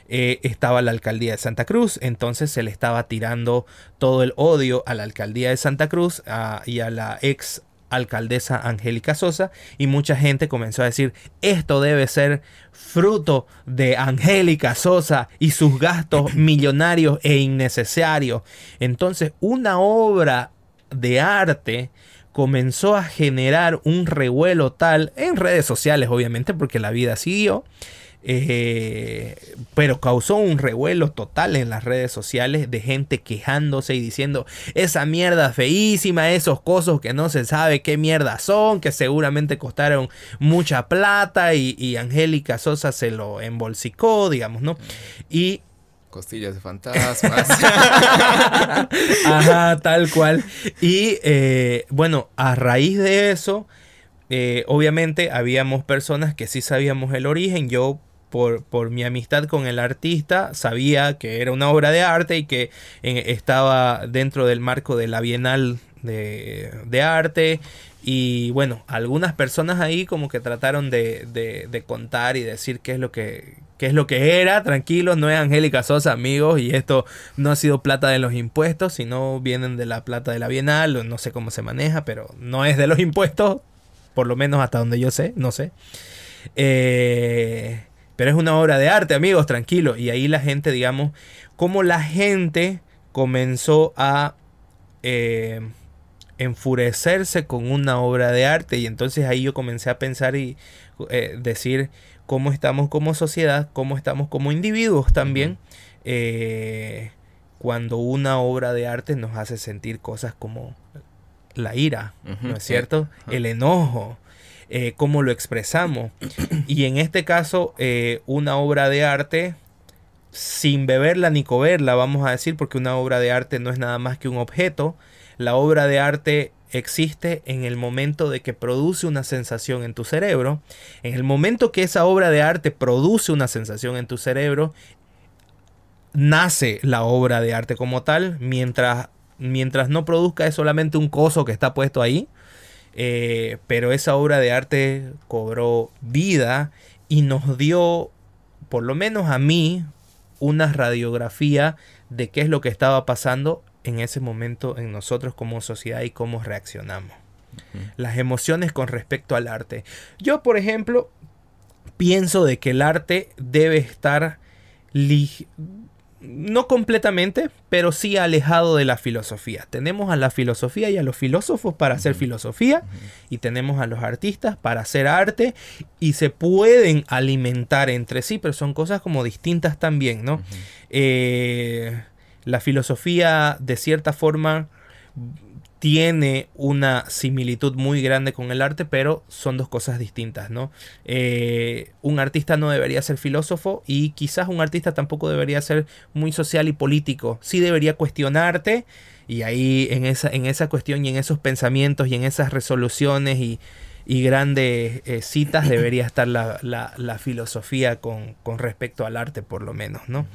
eh, estaba la alcaldía de Santa Cruz, entonces se le estaba tirando todo el odio a la alcaldía de Santa Cruz y a la ex alcaldesa Angélica Sosa y mucha gente comenzó a decir esto debe ser fruto de Angélica Sosa y sus gastos (clears throat) millonarios e innecesarios. Entonces una obra de arte comenzó a generar un revuelo tal en redes sociales obviamente porque la vida siguió eh, pero causó un revuelo total en las redes sociales de gente quejándose y diciendo esa mierda feísima, esos cosos que no se sabe qué mierda son, que seguramente costaron mucha plata y, Angélica Sosa se lo embolsicó, digamos, ¿no? Y costillas de fantasmas. (laughs) Ajá, tal cual. Y eh, bueno, a raíz de eso, eh, obviamente habíamos personas que sí sabíamos el origen. Yo por, mi amistad con el artista, sabía que era una obra de arte y que eh, estaba dentro del marco de la Bienal de, Arte. Y bueno, algunas personas ahí como que trataron de, contar y decir qué es lo que, qué es lo que era. Tranquilos, no es Angélica Sosa, amigos. Y esto no ha sido plata de los impuestos, sino vienen de la plata de la Bienal. No sé cómo se maneja, pero no es de los impuestos. Por lo menos hasta donde yo sé, no sé. Eh, pero es una obra de arte, amigos, tranquilo. Y ahí la gente, digamos, como la gente comenzó a eh, enfurecerse con una obra de arte. Y entonces ahí yo comencé a pensar y eh, decir cómo estamos como sociedad, cómo estamos como individuos también. Eh, cuando una obra de arte nos hace sentir cosas como la ira, ¿no es cierto? El enojo, eh, cómo lo expresamos. Y en este caso, eh, una obra de arte, sin beberla ni coberla, vamos a decir, porque una obra de arte no es nada más que un objeto. La obra de arte existe en el momento de que produce una sensación en tu cerebro. En el momento que esa obra de arte produce una sensación en tu cerebro, nace la obra de arte como tal, mientras, mientras no produzca es solamente un coso que está puesto ahí. Eh, pero esa obra de arte cobró vida y nos dio, por lo menos a mí, una radiografía de qué es lo que estaba pasando en ese momento en nosotros como sociedad y cómo reaccionamos. Las emociones con respecto al arte. Yo, por ejemplo, pienso de que el arte debe estar no completamente, pero sí alejado de la filosofía. Tenemos a la filosofía y a los filósofos para hacer filosofía y tenemos a los artistas para hacer arte y se pueden alimentar entre sí, pero son cosas como distintas también, ¿no? Eh, la filosofía de cierta forma tiene una similitud muy grande con el arte, pero son dos cosas distintas, ¿no? Eh, un artista no debería ser filósofo y quizás un artista tampoco debería ser muy social y político. Sí debería cuestionarte y ahí en esa, en esa cuestión y en esos pensamientos y en esas resoluciones y, grandes eh, citas debería (coughs) estar la, filosofía con, respecto al arte, por lo menos, ¿no?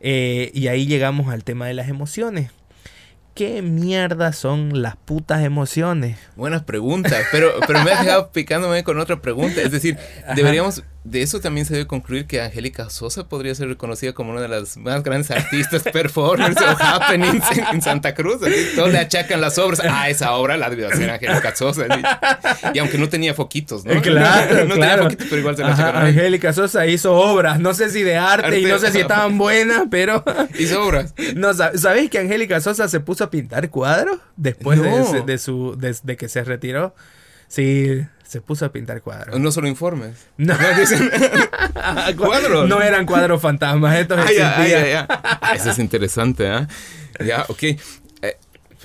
Eh, y ahí llegamos al tema de las emociones. ¿Qué mierda son las putas emociones? Buenas preguntas, pero, pero me has dejado (laughs) picándome con otra pregunta. Es decir, deberíamos de eso también se debe concluir que Angélica Sosa podría ser reconocida como una de las más grandes artistas (laughs) performers o happenings en, Santa Cruz. todos le achacan las obras. Ah, esa obra la debió hacer Angélica Sosa. Y, aunque no tenía foquitos, ¿no? Claro, (laughs) no tenía foquitos, pero igual se la achacan. Angélica Sosa hizo obras, no sé si de arte, y no sé si estaban buenas, pero... (laughs) Hizo obras. No, ¿Sabéis que Angélica Sosa se puso a pintar cuadros después de, de, su, de que se retiró? Sí, se puso a pintar cuadros. No solo informes. No, (laughs) (laughs) cuadros. No eran cuadros fantasmas, estos ah, ya, ah, Eso es interesante, ¿eh? Ya, ok. Eh,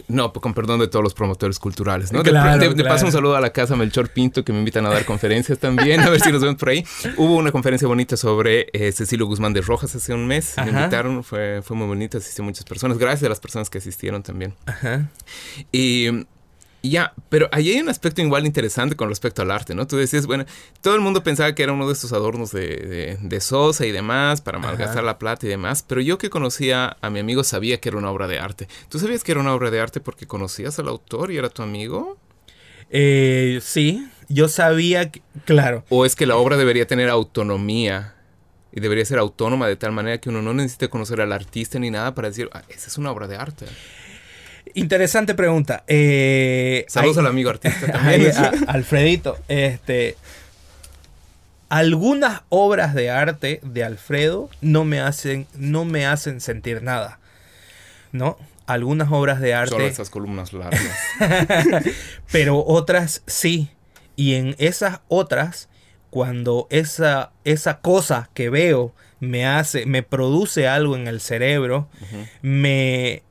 no, con perdón de todos los promotores culturales, ¿no? Claro, de, paso un saludo a la casa Melchor Pinto que me invitan a dar conferencias también, a ver si nos vemos por ahí. Hubo una conferencia bonita sobre eh, Cecilio Guzmán de Rojas hace un mes. Me invitaron, fue, fue muy bonito, asistieron muchas personas. Gracias a las personas que asistieron también. Ajá. Y Ya, pero ahí hay un aspecto igual interesante con respecto al arte, ¿no? Tú decías, bueno, todo el mundo pensaba que era uno de estos adornos de, de, Sosa y demás, para malgastar la plata y demás, pero yo que conocía a mi amigo sabía que era una obra de arte. ¿Tú sabías que era una obra de arte porque conocías al autor y era tu amigo? Eh, sí, yo sabía, que, claro. ¿O es que la obra debería tener autonomía? Y debería ser autónoma de tal manera que uno no necesite conocer al artista ni nada para decir, ah, esa es una obra de arte. Interesante pregunta. Eh, Saludos al amigo artista (laughs) también. Alfredito, este, algunas obras de arte de Alfredo no me hacen, no me hacen sentir nada. ¿No? Algunas obras de arte. Solo esas columnas largas. (laughs) pero otras sí. Y en esas otras, cuando esa, esa cosa que veo me hace, me produce algo en el cerebro, me,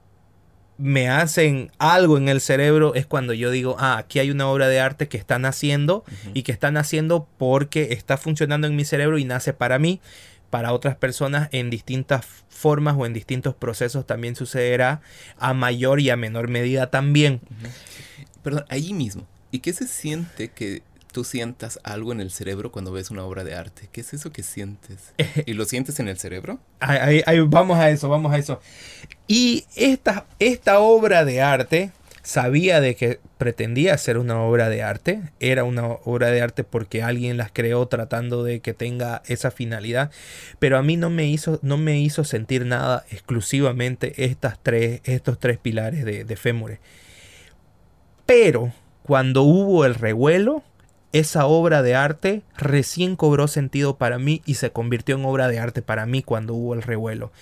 me hacen algo en el cerebro es cuando yo digo, ah, aquí hay una obra de arte que están haciendo y que están haciendo porque está funcionando en mi cerebro y nace para mí. Para otras personas en distintas formas o en distintos procesos también sucederá a mayor y a menor medida también. Perdón, ahí mismo. ¿Y qué se siente que tú sientas algo en el cerebro cuando ves una obra de arte. ¿Qué es eso que sientes? (laughs) ¿Y lo sientes en el cerebro? Ahí, vamos a eso, vamos a eso. Y esta, esta obra de arte sabía de que pretendía ser una obra de arte, era una obra de arte porque alguien las creó tratando de que tenga esa finalidad, pero a mí no me hizo, no me hizo sentir nada exclusivamente estas tres, estos tres pilares de, de. Pero cuando hubo el revuelo, esa obra de arte recién cobró sentido para mí y se convirtió en obra de arte para mí cuando hubo el revuelo.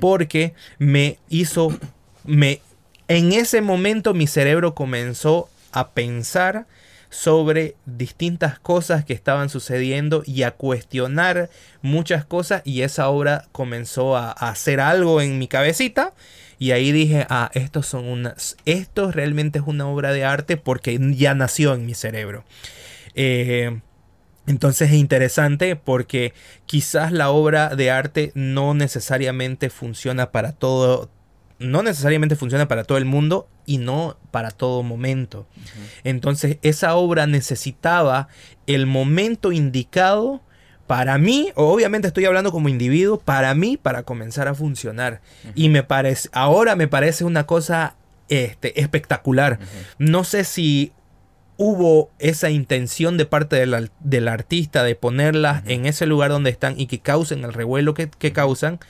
Porque me hizo, me, en ese momento mi cerebro comenzó a pensar sobre distintas cosas que estaban sucediendo y a cuestionar muchas cosas y esa obra comenzó a, hacer algo en mi cabecita y ahí dije, ah, estos son unas, esto realmente es una obra de arte porque ya nació en mi cerebro. Eh, entonces es interesante porque quizás la obra de arte no necesariamente funciona para todo, no necesariamente funciona para todo el mundo y no para todo momento. Entonces esa obra necesitaba el momento indicado para mí, obviamente estoy hablando como individuo, para mí, para comenzar a funcionar. Y me parece, ahora me parece una cosa este, espectacular. No sé si hubo esa intención de parte del, artista de ponerlas en ese lugar donde están y que causen el revuelo que, que causan,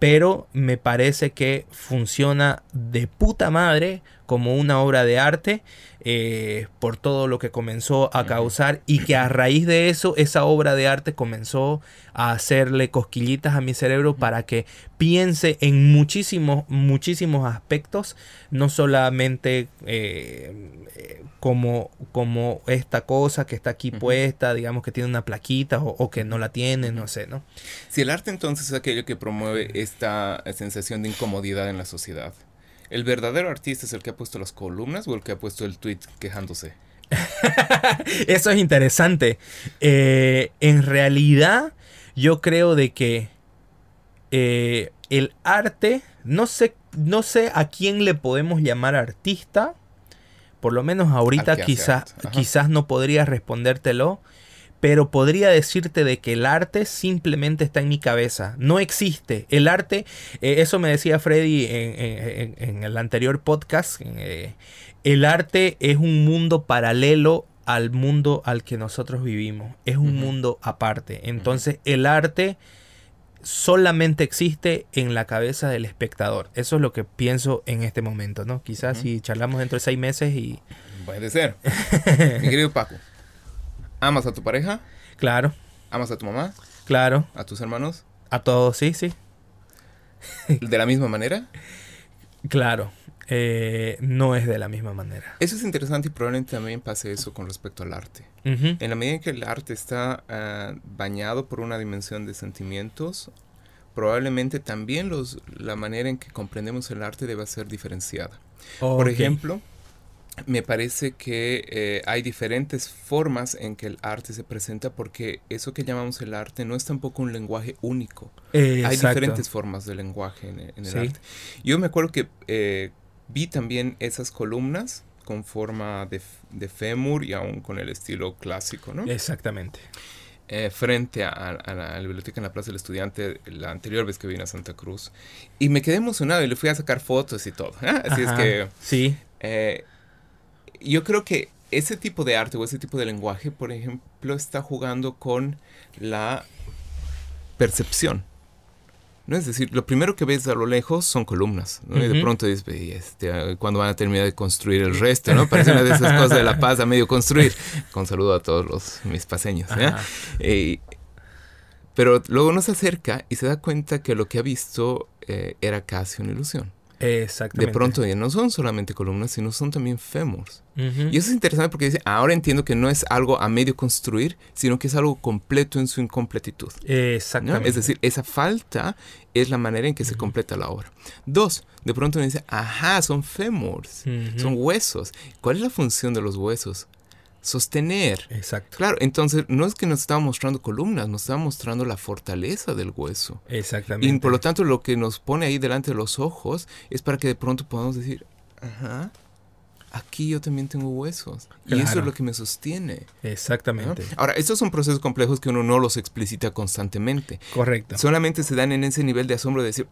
pero me parece que funciona de puta madre como una obra de arte eh, por todo lo que comenzó a causar y que a raíz de eso esa obra de arte comenzó a hacerle cosquillitas a mi cerebro para que piense en muchísimos, muchísimos aspectos, no solamente eh, como, como esta cosa que está aquí puesta, digamos que tiene una plaquita o, o, que no la tiene, no sé, ¿no? Si el arte entonces es aquello que promueve esta sensación de incomodidad en la sociedad. ¿El verdadero artista es el que ha puesto las columnas o el que ha puesto el tweet quejándose? (laughs) Eso es interesante. Eh, en realidad, yo creo de que eh, el arte, no sé, no sé a quién le podemos llamar artista. Por lo menos ahorita quizás, quizás no podría respondértelo pero podría decirte de que el arte simplemente está en mi cabeza, no existe. El arte, eh, eso me decía Freddy en, el anterior podcast, eh, el arte es un mundo paralelo al mundo al que nosotros vivimos, es un mundo aparte. Entonces el arte solamente existe en la cabeza del espectador. Eso es lo que pienso en este momento, ¿no? Quizás si charlamos dentro de seis meses y... Puede ser. (laughs) Mi querido Paco. ¿Amas a tu pareja? Claro. ¿Amas a tu mamá? Claro. ¿A tus hermanos? A todos, sí, sí. ¿De la misma manera? Claro. Eh, no es de la misma manera. Eso es interesante y probablemente también pase eso con respecto al arte. En la medida en que el arte está ah, bañado por una dimensión de sentimientos, probablemente también los, la manera en que comprendemos el arte debe ser diferenciada. Por ejemplo, me parece que eh, hay diferentes formas en que el arte se presenta porque eso que llamamos el arte no es tampoco un lenguaje único. hay diferentes formas de lenguaje en, el arte. Yo me acuerdo que eh, vi también esas columnas con forma de, de fémur y aún con el estilo clásico, ¿no? Exactamente. Eh, frente a, la, biblioteca en la Plaza del Estudiante la anterior vez que vine a Santa Cruz. Y me quedé emocionado y le fui a sacar fotos y todo. ¿eh? Así es que... Sí. Yo creo que ese tipo de arte o ese tipo de lenguaje, por ejemplo, está jugando con la percepción. ¿no? Es decir, lo primero que ves a lo lejos son columnas, ¿no? Y de pronto dices, este, ¿cuándo van a terminar de construir el resto, no? Parece una de esas cosas de La Paz a medio construir. Con saludo a todos los, mis paseños, eh, pero luego uno se acerca y se da cuenta que lo que ha visto eh, era casi una ilusión. Exactamente. De pronto ya no son solamente columnas, sino son también fémurs. Y eso es interesante porque dice, ahora entiendo que no es algo a medio construir, sino que es algo completo en su incompletitud. Exactamente. Es decir, esa falta es la manera en que se completa la obra. Dos, de pronto uno dice, ajá, son fémurs, son huesos. ¿Cuál es la función de los huesos? Sostener. Exacto. Claro, entonces no es que nos estaba mostrando columnas, nos estaba mostrando la fortaleza del hueso. Exactamente. Y por lo tanto lo que nos pone ahí delante de los ojos es para que de pronto podamos decir, ajá, aquí yo también tengo huesos. Y eso es lo que me sostiene. Exactamente. Ahora, estos son procesos complejos que uno no los explicita constantemente. Correcto. Solamente se dan en ese nivel de asombro de decir,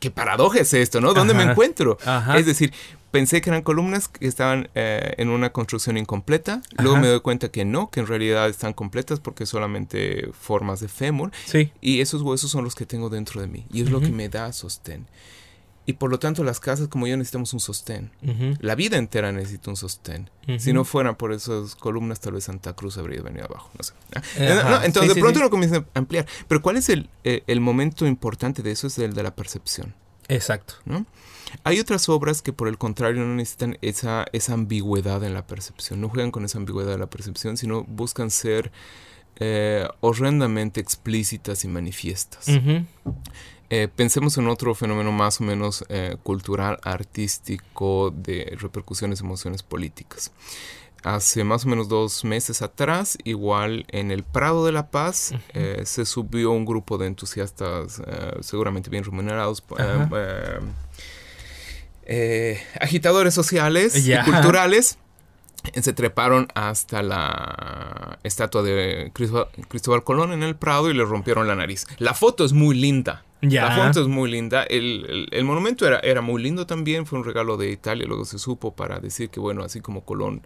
¿qué, paradoja es esto, no? ¿Dónde me encuentro? Es decir, pensé que eran columnas que estaban eh, en una construcción incompleta. Luego me doy cuenta que no, que en realidad están completas porque solamente formas de fémur. Sí. Y esos huesos son los que tengo dentro de mí. Y es lo que me da sostén. Y por lo tanto las casas como yo necesitamos un sostén. La vida entera necesita un sostén. Si no fueran por esas columnas, tal vez Santa Cruz habría venido abajo. No sé. Ah, entonces de pronto uno comienza a ampliar. Pero ¿cuál es el, eh, el momento importante de eso? Es el de la percepción. Exacto. ¿no? Hay otras obras que por el contrario no necesitan esa, esa ambigüedad en la percepción, no juegan con esa ambigüedad de la percepción, sino buscan ser eh, horrendamente explícitas y manifiestas. Eh, pensemos en otro fenómeno más o menos eh, cultural, artístico, de repercusiones, emociones políticas. Hace más o menos dos meses atrás, igual en el Prado de la Paz, se subió un grupo de entusiastas seguramente bien remunerados eh, agitadores sociales y culturales se treparon hasta la estatua de Cristóbal, Colón en el Prado y le rompieron la nariz. La foto es muy linda. La foto es muy linda. El, monumento era, era, muy lindo también. Fue un regalo de Italia. Luego se supo para decir que, bueno, así como Colón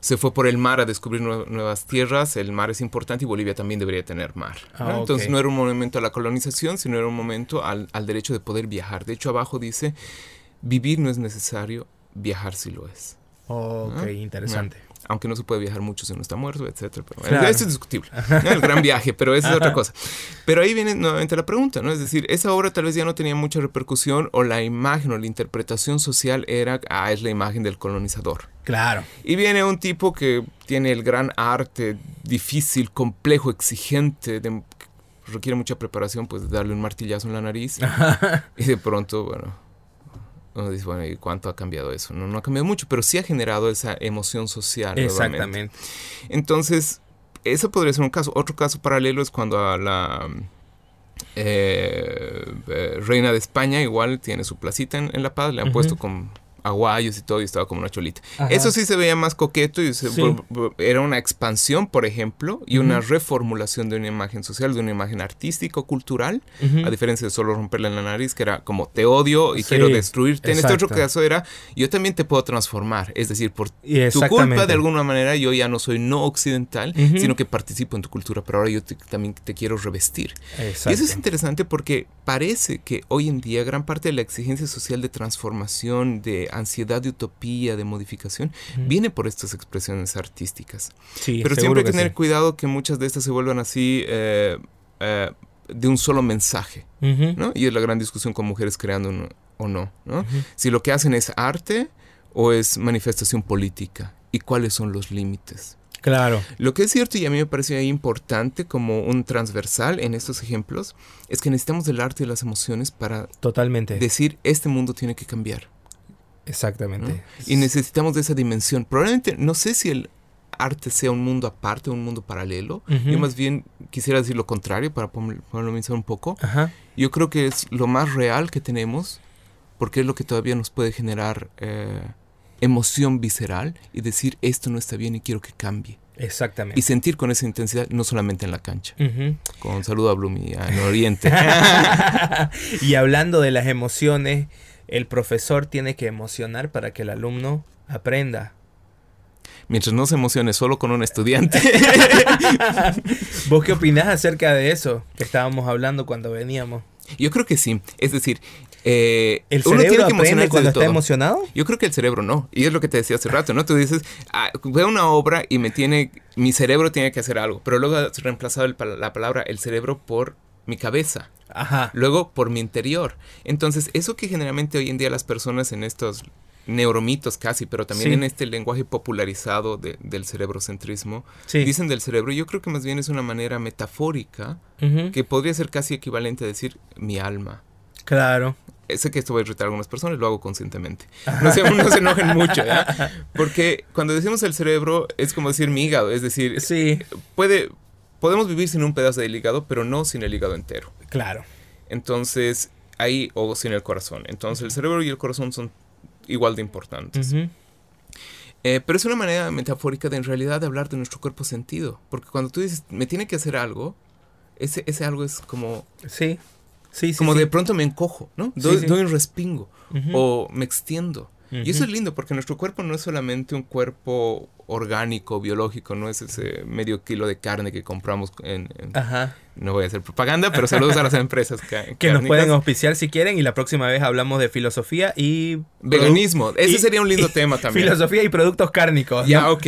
se fue por el mar a descubrir nuevas tierras, el mar es importante y Bolivia también debería tener mar. Ah, Entonces no era un monumento a la colonización, sino era un momento al, al derecho de poder viajar. De hecho, abajo dice vivir no es necesario, viajar sí lo es. ok, interesante. aunque no se puede viajar mucho si uno está muerto, etcétera. Pero Eso es discutible. El gran viaje, pero esa es otra cosa. Pero ahí viene nuevamente la pregunta, ¿no? Es decir, esa obra tal vez ya no tenía mucha repercusión o la imagen o la interpretación social era, ah, es la imagen del colonizador. Claro. Y viene un tipo que tiene el gran arte difícil, complejo, exigente, requiere mucha preparación, pues darle un martillazo en la nariz. y de pronto, bueno, uno dice, bueno, ¿y cuánto ha cambiado eso? No, no ha cambiado mucho, pero sí ha generado esa emoción social. Exactamente. Entonces, eso podría ser un caso. Otro caso paralelo es cuando a la eh, eh, reina de España igual tiene su placita en, La Paz, le han puesto con aguayos y todo, y estaba como una cholita. Eso sí se veía más coqueto y era una expansión, por ejemplo, y una reformulación de una imagen social, de una imagen artístico-cultural, a diferencia de solo romperle en la nariz, que era como te odio y quiero destruirte. En este otro caso era yo también te puedo transformar, es decir, por tu culpa de alguna manera yo ya no soy no occidental, sino que participo en tu cultura, pero ahora yo también te quiero revestir. Y eso es interesante porque parece que hoy en día gran parte de la exigencia social de transformación, de ansiedad de utopía, de modificación, viene por estas expresiones artísticas. Pero siempre hay que tener cuidado que muchas de estas se vuelvan así eh, eh, de un solo mensaje, ¿no? Y es la gran discusión con mujeres creando o no, ¿no? Si lo que hacen es arte o es manifestación política y cuáles son los límites. Claro. Lo que es cierto y a mí me parece importante como un transversal en estos ejemplos es que necesitamos del arte y las emociones para Totalmente. decir este mundo tiene que cambiar. Exactamente. Y necesitamos de esa dimensión. Probablemente, no sé si el arte sea un mundo aparte, un mundo paralelo. Yo más bien quisiera decir lo contrario para ponerlo un poco. Yo creo que es lo más real que tenemos porque es lo que todavía nos puede generar eh, emoción visceral y decir esto no está bien y quiero que cambie. Exactamente. Y sentir con esa intensidad, no solamente en la cancha. Con saludo a Blumi, en Oriente. (laughs) y hablando de las emociones, el profesor tiene que emocionar para que el alumno aprenda. Mientras no se emocione solo con un estudiante. (laughs) ¿Vos qué opinás acerca de eso que estábamos hablando cuando veníamos? Yo creo que sí. Es decir, eh, ¿El cerebro aprende cuando está emocionado? Yo creo que el cerebro no. Y es lo que te decía hace rato, ¿no? Tú dices, ah, veo una obra y me tiene, mi cerebro tiene que hacer algo. Pero luego has reemplazado la palabra el cerebro por mi cabeza. Ajá. Luego por mi interior. Entonces, eso que generalmente hoy en día las personas en estos neuromitos casi, pero también en este lenguaje popularizado del cerebrocentrismo, dicen del cerebro, yo creo que más bien es una manera metafórica que podría ser casi equivalente a decir mi alma. Claro. Sé que esto va a irritar a algunas personas, lo hago conscientemente. No se, no se enojen mucho, (laughs) Porque cuando decimos el cerebro es como decir mi hígado, es decir, sí. puede, podemos vivir sin un pedazo del hígado, pero no sin el hígado entero. Claro. Entonces, ahí, o sin el corazón. Entonces, el cerebro y el corazón son igual de importantes. Eh, pero es una manera metafórica de en realidad de hablar de nuestro cuerpo sentido. Porque cuando tú dices, me tiene que hacer algo, ese, ese algo es como... Sí. Sí, como de pronto me encojo, ¿no? Doy, un respingo o me extiendo. Y eso es lindo porque nuestro cuerpo no es solamente un cuerpo orgánico, biológico, no es ese medio kilo de carne que compramos en... Ajá. No voy a hacer propaganda, pero saludos a las empresas (laughs) que, nos pueden auspiciar si quieren y la próxima vez hablamos de filosofía y... Veganismo, ese sería un lindo (laughs) tema también. Filosofía y productos cárnicos. Ya, ok.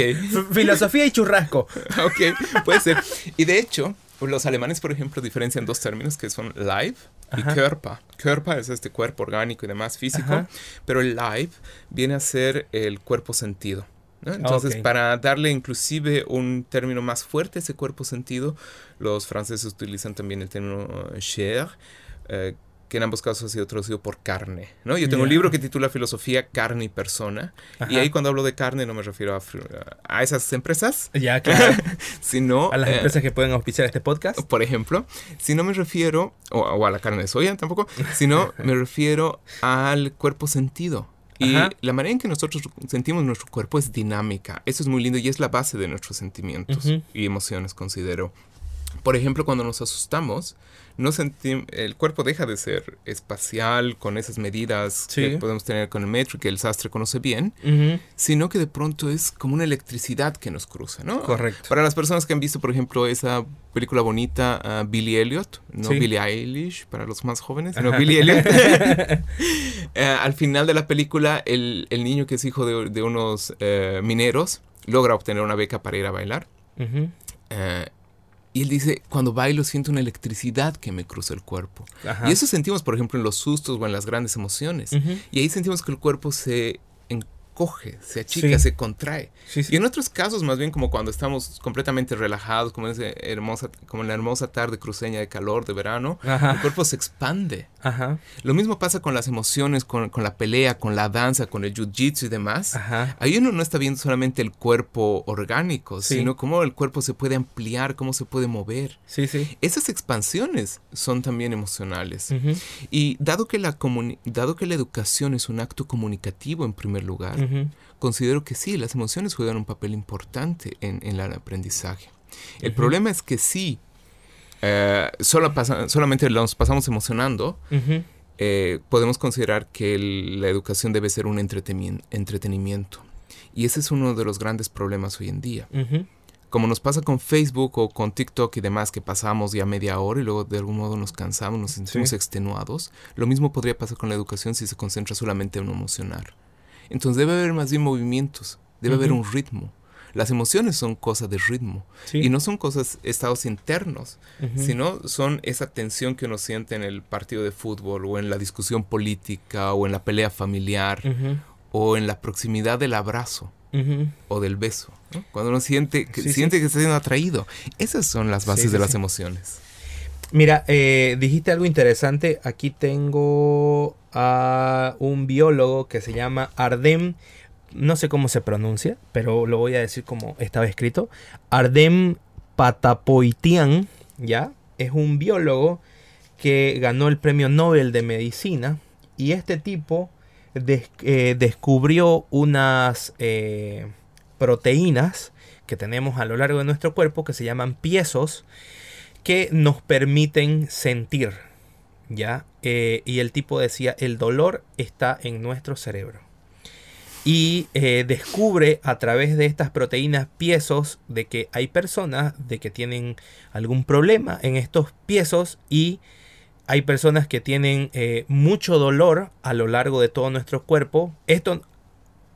filosofía y churrasco. (laughs) ok, puede ser. Y de hecho, los alemanes, por ejemplo, diferencian dos términos que son live y Körper. Körper es este cuerpo orgánico y demás físico, pero el live viene a ser el cuerpo sentido. Entonces, para darle inclusive un término más fuerte a ese cuerpo sentido, los franceses utilizan también el término chair, eh, que en ambos casos ha sido traducido por carne. ¿no? Yo tengo un libro que titula Filosofía, Carne y Persona. Y ahí cuando hablo de carne no me refiero a, a esas empresas. Ya, claro. (laughs) sino... A las eh, empresas que pueden auspiciar este podcast. Por ejemplo. Si no me refiero, o, a la carne de soya tampoco, sino (laughs) me refiero al cuerpo sentido. Y la manera en que nosotros sentimos nuestro cuerpo es dinámica. Eso es muy lindo y es la base de nuestros sentimientos y emociones, considero. Por ejemplo, cuando nos asustamos, no el cuerpo deja de ser espacial con esas medidas que podemos tener con el metro que el sastre conoce bien, sino que de pronto es como una electricidad que nos cruza, ¿no? Correcto. Para las personas que han visto, por ejemplo, esa película bonita uh, Billy Elliot, no Billy Eilish para los más jóvenes, no Billy Elliot. (laughs) (laughs) Eh, al final de la película, el, niño que es hijo de, unos eh, mineros logra obtener una beca para ir a bailar. Y él dice, cuando bailo siento una electricidad que me cruza el cuerpo. Y eso sentimos, por ejemplo, en los sustos o en las grandes emociones. Y ahí sentimos que el cuerpo se coge, se achica, se contrae. Y en otros casos, más bien como cuando estamos completamente relajados, como, en hermosa, como en la hermosa tarde cruceña de calor de verano, el cuerpo se expande. Lo mismo pasa con las emociones, con, la pelea, con la danza, con el jiu-jitsu y demás. Ahí uno no está viendo solamente el cuerpo orgánico, sino cómo el cuerpo se puede ampliar, cómo se puede mover. Esas expansiones son también emocionales. Y dado que, la dado que la educación es un acto comunicativo en primer lugar, considero que sí, las emociones juegan un papel importante en, el aprendizaje. El problema es que sí, eh, solo solamente nos pasamos emocionando, eh, podemos considerar que la educación debe ser un entretenimiento. Y ese es uno de los grandes problemas hoy en día. Como nos pasa con Facebook o con TikTok y demás, que pasamos ya media hora y luego de algún modo nos cansamos, nos sentimos extenuados, lo mismo podría pasar con la educación si se concentra solamente en emocionar. Entonces debe haber más bien movimientos, debe haber un ritmo. Las emociones son cosas de ritmo y no son cosas, estados internos, sino son esa tensión que uno siente en el partido de fútbol o en la discusión política o en la pelea familiar o en la proximidad del abrazo o del beso. Cuando uno siente, que, siente que está siendo atraído. Esas son las bases de las emociones. Mira, eh, dijiste algo interesante. Aquí tengo a un biólogo que se llama Ardem. No sé cómo se pronuncia, pero lo voy a decir como estaba escrito. Ardem Patapoitian, ¿ya? Es un biólogo que ganó el premio Nobel de Medicina. Y este tipo eh, descubrió unas proteínas que tenemos a lo largo de nuestro cuerpo que se llaman piesos que nos permiten sentir. ¿Ya? y el tipo decía, el dolor está en nuestro cerebro y eh, descubre a través de estas proteínas piesos de que hay personas de que tienen algún problema en estos piesos y hay personas que tienen eh, mucho dolor a lo largo de todo nuestro cuerpo. Esto,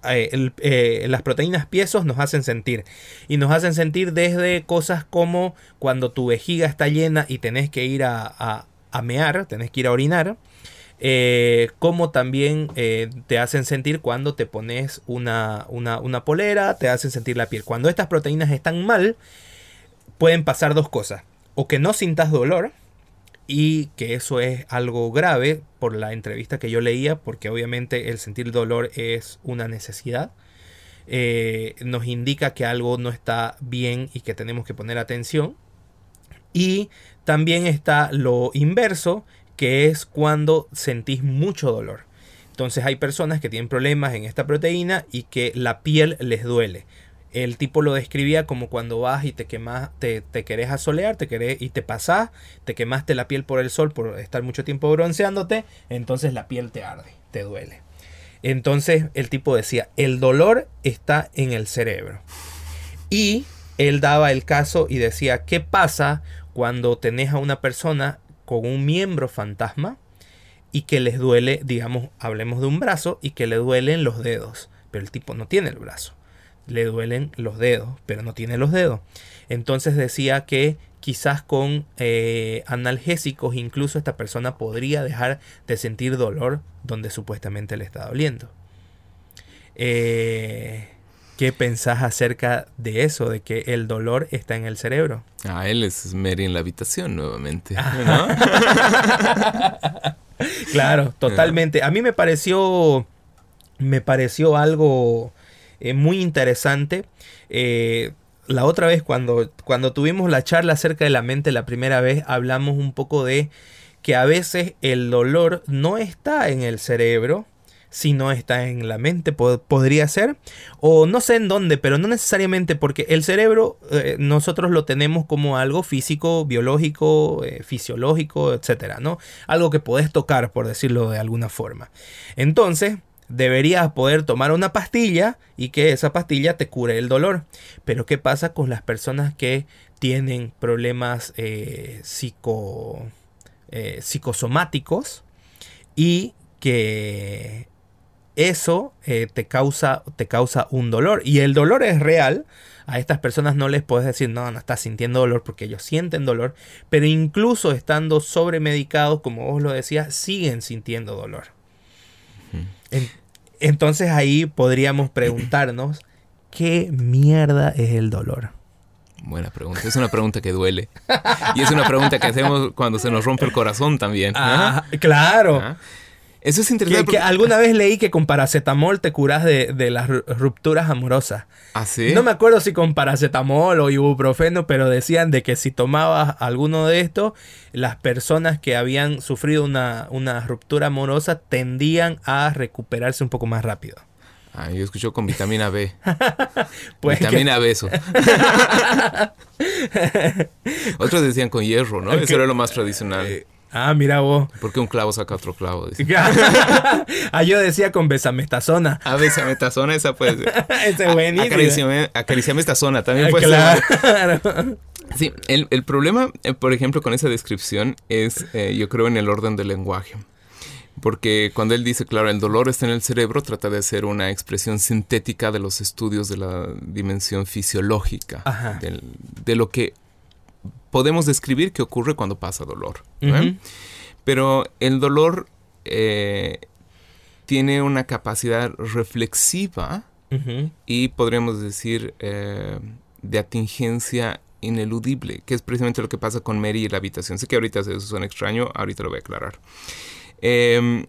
eh, las proteínas piesos nos hacen sentir y nos hacen sentir desde cosas como cuando tu vejiga está llena y tenés que ir a, a tenés que ir a orinar eh, como también eh, te hacen sentir cuando te pones una, una, polera, te hacen sentir la piel. Cuando estas proteínas están mal, pueden pasar dos cosas. O que no sintas dolor, y que eso es algo grave por la entrevista que yo leía, porque obviamente el sentir dolor es una necesidad. Eh, nos indica que algo no está bien y que tenemos que poner atención. Y también está lo inverso, que es cuando sentís mucho dolor. Entonces hay personas que tienen problemas en esta proteína y que la piel les duele. El tipo lo describía como cuando vas y te quemas, te, te querés asolear, te querés y te pasás, te quemaste la piel por el sol por estar mucho tiempo bronceándote, entonces la piel te arde, te duele. Entonces el tipo decía, el dolor está en el cerebro. Y él daba el caso y decía, ¿qué pasa cuando tenés a una persona con un miembro fantasma y que les duele, digamos, hablemos de un brazo y que le duelen los dedos, pero el tipo no tiene el brazo. Le duelen los dedos, pero no tiene los dedos. Entonces decía que quizás con eh, analgésicos incluso esta persona podría dejar de sentir dolor donde supuestamente le está doliendo. Eh, ¿Qué pensás acerca de eso, de que el dolor está en el cerebro? Ah, él es Mary en la habitación nuevamente. (laughs) claro, totalmente. A mí me pareció, me pareció algo eh, muy interesante. Eh, la otra vez cuando, cuando tuvimos la charla acerca de la mente la primera vez, hablamos un poco de que a veces el dolor no está en el cerebro, si no está en la mente, podría ser, o no sé en dónde, pero no necesariamente porque el cerebro eh, nosotros lo tenemos como algo físico, biológico, eh, fisiológico, etcétera, ¿no? Algo que podés tocar, por decirlo de alguna forma. Entonces, deberías poder tomar una pastilla y que esa pastilla te cure el dolor. Pero ¿qué pasa con las personas que tienen problemas eh, psico, psicosomáticos y que eso eh, te, causa, te causa un dolor. Y el dolor es real. A estas personas no les puedes decir, no, no estás sintiendo dolor porque ellos sienten dolor. Pero incluso estando sobremedicados, como vos lo decías, siguen sintiendo dolor. entonces ahí podríamos preguntarnos, (clears throat) ¿qué mierda es el dolor? Buena pregunta. Es una pregunta que duele. Y es una pregunta que hacemos cuando se nos rompe el corazón también. Ah, claro. Eso es interesante. Que, alguna vez leí que con paracetamol te curas de, las rupturas amorosas. ¿Ah, sí? No me acuerdo si con paracetamol o ibuprofeno, pero decían de que si tomabas alguno de estos, las personas que habían sufrido una, ruptura amorosa tendían a recuperarse un poco más rápido. Ah, yo escucho con vitamina B. (laughs) pues vitamina B eso. (laughs) Otros decían con hierro, ¿no? Eso era lo más tradicional. Eh, Ah, mira vos. Porque un clavo saca otro clavo. (laughs) ah, yo decía con besametazona. Ah, besametazona, esa puede ser. (laughs) Ese es buenísimo. Acariciame, esta zona, también puede ser. (laughs) Sí, el, problema, eh, por ejemplo, con esa descripción es, eh, yo creo, en el orden del lenguaje. Porque cuando él dice, claro, el dolor está en el cerebro, trata de hacer una expresión sintética de los estudios de la dimensión fisiológica, de lo que podemos describir qué ocurre cuando pasa dolor. Pero el dolor eh, tiene una capacidad reflexiva y podríamos decir eh, de atingencia ineludible, que es precisamente lo que pasa con Mary y la habitación. Sé que ahorita eso suena extraño, ahorita lo voy a aclarar. Em,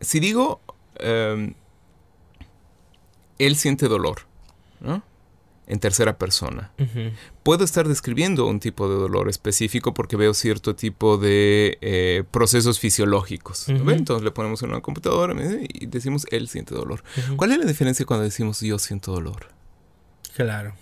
si digo, em, él siente dolor, ¿no? En tercera persona. Puedo estar describiendo un tipo de dolor específico porque veo cierto tipo de eh, procesos fisiológicos. Entonces le ponemos en una computadora y decimos él siente dolor. ¿Cuál es la diferencia cuando decimos yo siento dolor? Claro.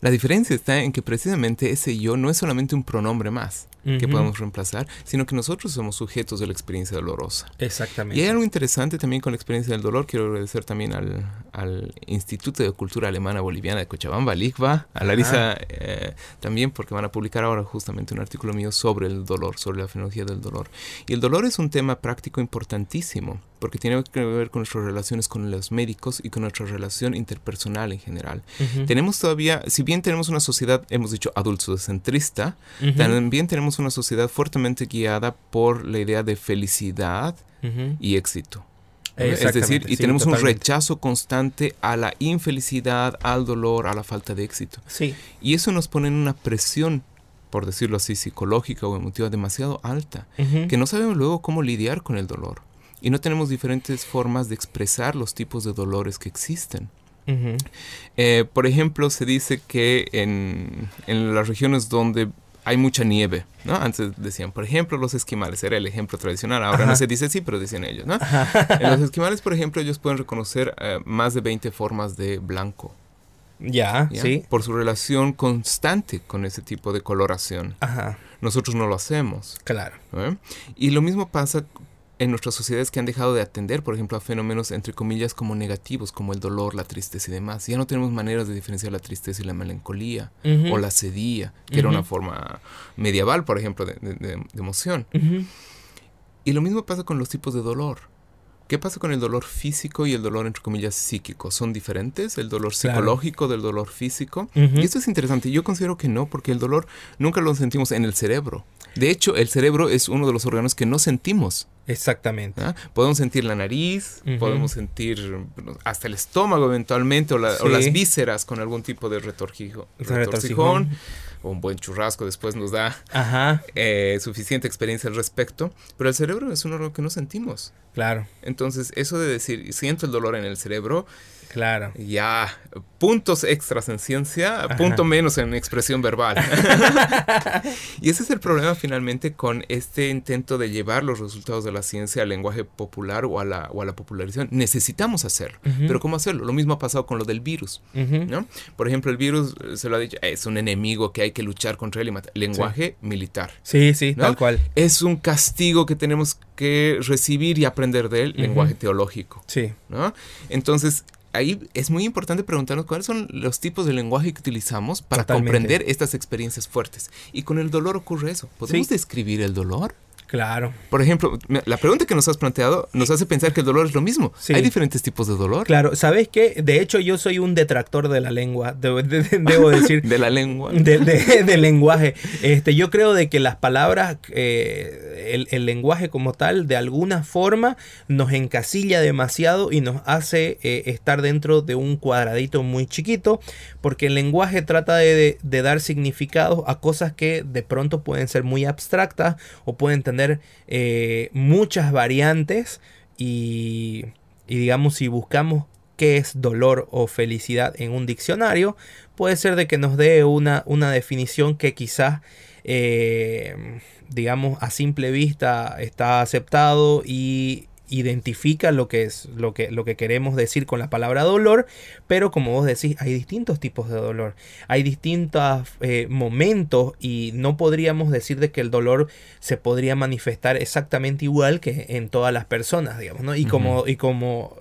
La diferencia está en que precisamente ese yo no es solamente un pronombre más que podemos reemplazar, sino que nosotros somos sujetos de la experiencia dolorosa. Exactamente. Y hay algo interesante también con la experiencia del dolor. Quiero agradecer también al, al Instituto de Cultura Alemana Boliviana de Cochabamba, LICVA, a Larisa eh, también, porque van a publicar ahora justamente un artículo mío sobre el dolor, sobre la fenomenología del dolor. Y el dolor es un tema práctico importantísimo, porque tiene que ver con nuestras relaciones con los médicos y con nuestra relación interpersonal en general. Tenemos todavía, si bien tenemos una sociedad, hemos dicho, adultocentrista, también tenemos una sociedad fuertemente guiada por la idea de felicidad y éxito. Es decir, y tenemos un rechazo constante a la infelicidad, al dolor, a la falta de éxito. Sí. Y eso nos pone en una presión, por decirlo así, psicológica o emotiva demasiado alta, que no sabemos luego cómo lidiar con el dolor. Y no tenemos diferentes formas de expresar los tipos de dolores que existen. Eh, por ejemplo, se dice que en, en las regiones donde hay mucha nieve, ¿no? Antes decían, por ejemplo, los esquimales, era el ejemplo tradicional, ahora no se dice así, pero dicen ellos, ¿no? En los esquimales, por ejemplo, ellos pueden reconocer eh, más de 20 formas de blanco. Ya, sí. Por su relación constante con ese tipo de coloración. Ajá. Nosotros no lo hacemos. Claro. Y lo mismo pasa en nuestras sociedades que han dejado de atender, por ejemplo, a fenómenos entre comillas como negativos, como el dolor, la tristeza y demás. Ya no tenemos maneras de diferenciar la tristeza y la melancolía o la sedía, que era una forma medieval, por ejemplo, de, emoción. Y lo mismo pasa con los tipos de dolor. ¿Qué pasa con el dolor físico y el dolor, entre comillas, psíquico? ¿Son diferentes? ¿El dolor psicológico del dolor físico? Y esto es interesante. Yo considero que no, porque el dolor nunca lo sentimos en el cerebro. De hecho, el cerebro es uno de los órganos que no sentimos. Exactamente. ¿Ah? Podemos sentir la nariz, podemos sentir hasta el estómago eventualmente, o, las vísceras con algún tipo de retorcijo, retorcijón, o un buen churrasco después nos da eh, suficiente experiencia al respecto. Pero el cerebro es un órgano que no sentimos. Claro. Entonces, eso de decir, siento el dolor en el cerebro, Claro. Ya, puntos extras en ciencia, punto menos en expresión verbal. (laughs) y ese es el problema finalmente con este intento de llevar los resultados de la ciencia al lenguaje popular o a la, o a la popularización. Necesitamos hacerlo. Pero ¿cómo hacerlo? Lo mismo ha pasado con lo del virus. ¿no? Por ejemplo, el virus, eh, se lo ha dicho, es un enemigo que hay que luchar contra él y matar. Lenguaje militar. Sí, sí, tal cual. Es un castigo que tenemos que recibir y aprender de él, lenguaje teológico. Sí. ¿no? Entonces, ahí es muy importante preguntarnos cuáles son los tipos de lenguaje que utilizamos para comprender estas experiencias fuertes. Y con el dolor ocurre eso. ¿Podemos describir el dolor? Claro. Por ejemplo, la pregunta que nos has planteado nos hace pensar que el dolor es lo mismo. Hay diferentes tipos de dolor. Claro, ¿sabes qué? De hecho, yo soy un detractor de la lengua, debo, decir. (laughs) de la lengua. Del lenguaje. Este, yo creo de que las palabras, eh, el, lenguaje como tal, de alguna forma nos encasilla demasiado y nos hace eh, estar dentro de un cuadradito muy chiquito, porque el lenguaje trata de, de dar significados a cosas que de pronto pueden ser muy abstractas o pueden tener eh, muchas variantes y, digamos si buscamos qué es dolor o felicidad en un diccionario, puede ser de que nos dé una, una definición que quizás eh, digamos a simple vista está aceptado y identifica lo que es lo que, lo que queremos decir con la palabra dolor, pero como vos decís, hay distintos tipos de dolor, hay distintos eh, momentos y no podríamos decir de que el dolor se podría manifestar exactamente igual que en todas las personas, digamos, ¿no? Y como, y como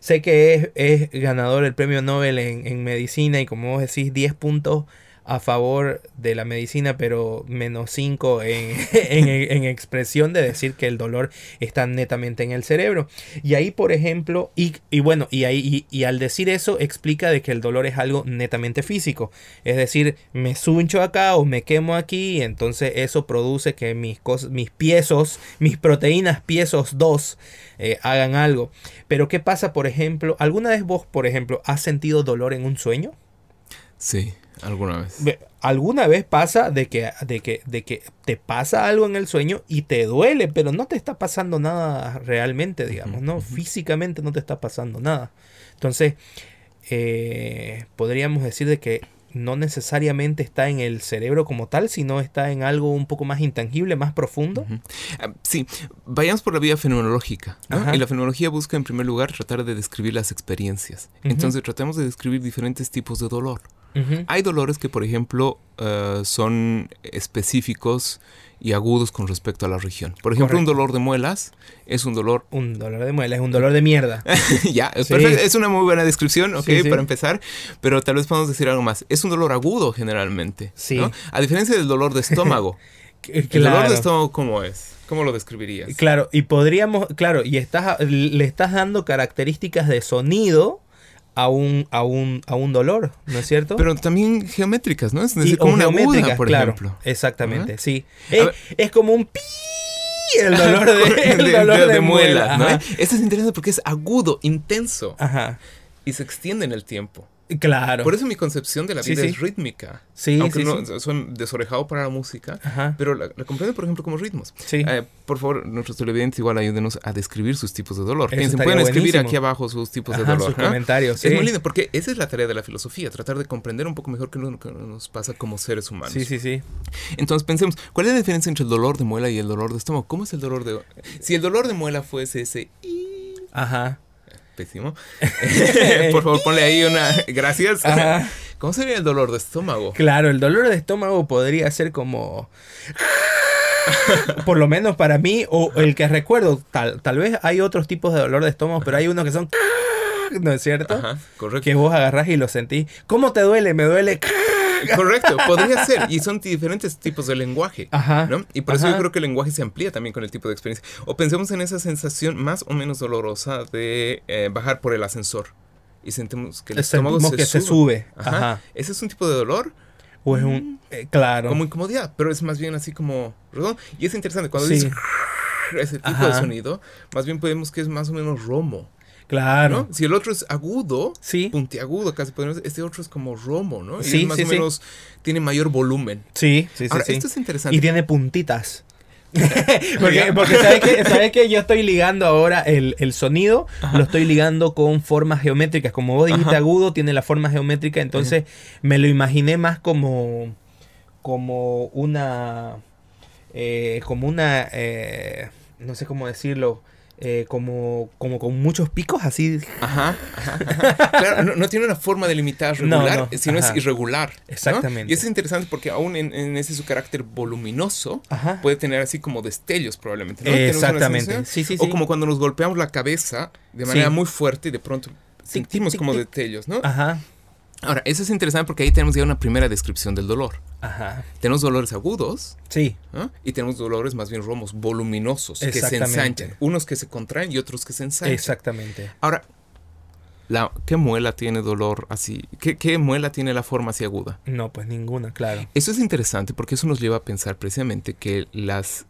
sé que es, ganador el premio Nobel en, en medicina y como vos decís, 10 puntos a favor de la medicina, pero menos 5 (laughs) en, en, expresión de decir que el dolor está netamente en el cerebro. Y ahí, por ejemplo, y, y bueno, y, ahí, y, al decir eso, explica de que el dolor es algo netamente físico. Es decir, me suncho acá o me quemo aquí, y entonces eso produce que mis, mis piesos, mis proteínas piesos 2 eh, hagan algo. Pero ¿qué pasa, por ejemplo? ¿Alguna vez vos, por ejemplo, has sentido dolor en un sueño? Sí. Alguna vez. Alguna vez pasa de que, de, que, de que te pasa algo en el sueño y te duele, pero no te está pasando nada realmente, digamos, ¿no? Físicamente no te está pasando nada. Entonces, eh, podríamos decir de que no necesariamente está en el cerebro como tal, sino está en algo un poco más intangible, más profundo. Ah, sí, vayamos por la vía fenomenológica. Y la fenomenología busca en primer lugar tratar de describir las experiencias. Entonces tratamos de describir diferentes tipos de dolor. Hay dolores que, por ejemplo, eh, son específicos y agudos con respecto a la región. Por ejemplo, un dolor de muelas es un dolor... Un dolor de muelas, es un dolor de mierda. (laughs) ya, es, es una muy buena descripción, ok, para empezar, pero tal vez podemos decir algo más. Es un dolor agudo generalmente, sí. A diferencia del dolor de estómago. (laughs) ¿El dolor de estómago cómo es? ¿Cómo lo describirías? Claro, y podríamos, claro, y estás, le estás dando características de sonido a un, a un, a un dolor, ¿no es cierto? Pero también geométricas, ¿no? Es decir, como una aguda, por ejemplo. Exactamente, sí. Es, como un pi el dolor de, (laughs) el dolor de, muela. ¿no? Esto es interesante porque es agudo, intenso. Ajá. Y se extiende en el tiempo. Claro. Por eso mi concepción de la vida es rítmica. Sí, Aunque no son desorejado para la música, pero la, comprendo, por ejemplo, como ritmos. Sí. Eh, por favor, nuestros televidentes igual ayúdenos a describir sus tipos de dolor. Piensen, pueden escribir aquí abajo sus tipos de dolor. Sus comentarios. Es muy lindo porque esa es la tarea de la filosofía, tratar de comprender un poco mejor qué nos pasa como seres humanos. Sí, sí, sí. Entonces pensemos, ¿cuál es la diferencia entre el dolor de muela y el dolor de estómago? ¿Cómo es el dolor de... Si el dolor de muela fuese ese... Ajá pésimo. (laughs) Por favor, ponle ahí una. Gracias. ¿Cómo sería el dolor de estómago? Claro, el dolor de estómago podría ser como. Por lo menos para mí, o el que recuerdo, tal, tal vez hay otros tipos de dolor de estómago, pero hay unos que son. ¿No es cierto? Ajá, correcto. Que vos agarrás y lo sentís. ¿Cómo te duele? Me duele. (laughs) Correcto, podría ser. Y son diferentes tipos de lenguaje. Ajá. ¿no? Y por eso yo creo que el lenguaje se amplía también con el tipo de experiencia. O pensemos en esa sensación más o menos dolorosa de eh, bajar por el ascensor. Y sentimos que el estómago se, que sube. se sube. Ajá. ¿Ese es un tipo de dolor? O es un. Eh, claro. Como incomodidad, pero es más bien así como redondo. Y es interesante, cuando dices (laughs) ese tipo de sonido, más bien podemos que es más o menos romo. Claro. Si el otro es agudo, sí. puntiagudo, casi podemos este otro es como romo, ¿no? Y sí, más o menos tiene mayor volumen. Sí, sí, Ahora, sí. Esto es interesante. Y tiene puntitas. (laughs) porque, porque ¿sabes que, yo estoy ligando ahora el, sonido, lo estoy ligando con formas geométricas. Como vos dijiste agudo, tiene la forma geométrica, entonces me lo imaginé más como, como una, eh, como una, eh, no sé cómo decirlo, eh, como, como con muchos picos así. Ajá, Claro, no, tiene una forma delimitada regular, sino es irregular. Exactamente. Y es interesante porque aún en, ese su carácter voluminoso puede tener así como destellos probablemente. Exactamente. Sí, sí, o como cuando nos golpeamos la cabeza de manera muy fuerte y de pronto sentimos como destellos, ¿no? Ajá. Ahora, eso es interesante porque ahí tenemos ya una primera descripción del dolor. Ajá. Tenemos dolores agudos. Sí. Y tenemos dolores más bien romos, voluminosos, que se ensanchan. Unos que se contraen y otros que se ensanchan. Exactamente. Ahora, la, ¿qué muela tiene dolor así? ¿Qué, muela tiene la forma así aguda? No, pues ninguna, claro. Eso es interesante porque eso nos lleva a pensar precisamente que las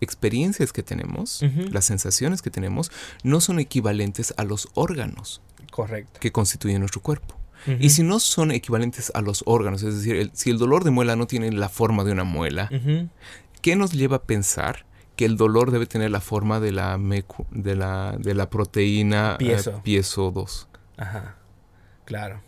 experiencias que tenemos, las sensaciones que tenemos, no son equivalentes a los órganos. Correcto. Que constituyen nuestro cuerpo. Y si no son equivalentes a los órganos, es decir, si el dolor de muela no tiene la forma de una muela, ¿qué nos lleva a pensar que el dolor debe tener la forma de la, de la, de la proteína eh, piezo 2? Ajá. Claro.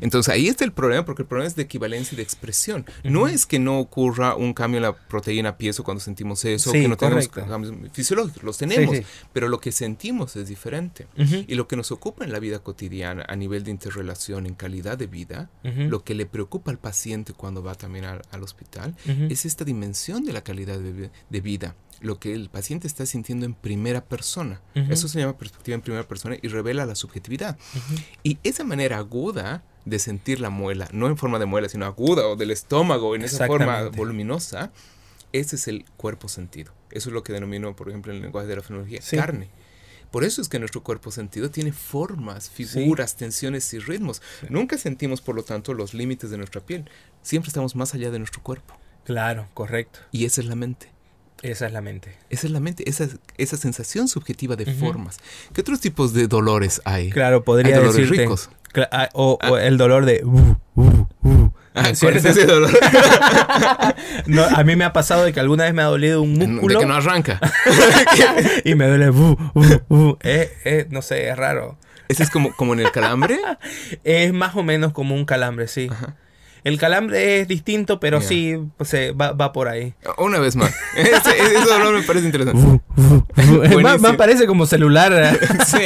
Entonces ahí está el problema, porque el problema es de equivalencia y de expresión. No es que no ocurra un cambio en la proteína piezo cuando sentimos eso, que no tenemos cambios fisiológicos, los tenemos, pero lo que sentimos es diferente. Y lo que nos ocupa en la vida cotidiana, a nivel de interrelación, en calidad de vida, lo que le preocupa al paciente cuando va también al, hospital, es esta dimensión de la calidad de vida lo que el paciente está sintiendo en primera persona. Eso se llama perspectiva en primera persona y revela la subjetividad. Y esa manera aguda de sentir la muela, no en forma de muela, sino aguda o del estómago, en esa forma voluminosa, ese es el cuerpo sentido. Eso es lo que denomino, por ejemplo, en el lenguaje de la fenología, carne. Por eso es que nuestro cuerpo sentido tiene formas, figuras, tensiones y ritmos. Nunca sentimos, por lo tanto, los límites de nuestra piel. Siempre estamos más allá de nuestro cuerpo. Claro, correcto. Y esa es la mente. Esa es la mente. Esa es la mente, esa, esa sensación subjetiva de formas. ¿Qué otros tipos de dolores hay? Claro, podría hay dolores ricos. Ah, o, ah. el dolor de... Uh, uh, uh. Ah, ¿Cuál es ese dolor? (laughs) no, a mí me ha pasado de que alguna vez me ha dolido un músculo. De que no arranca. (laughs) y me duele... Eh, eh, no sé, es raro. ¿Ese es como, como en el calambre? (laughs) es más o menos como un calambre, sí. El calambre es distinto, pero sí pues, va, va, por ahí. Una vez más. (laughs) Ese, dolor me parece interesante. (laughs) más, parece como celular. (laughs) sí,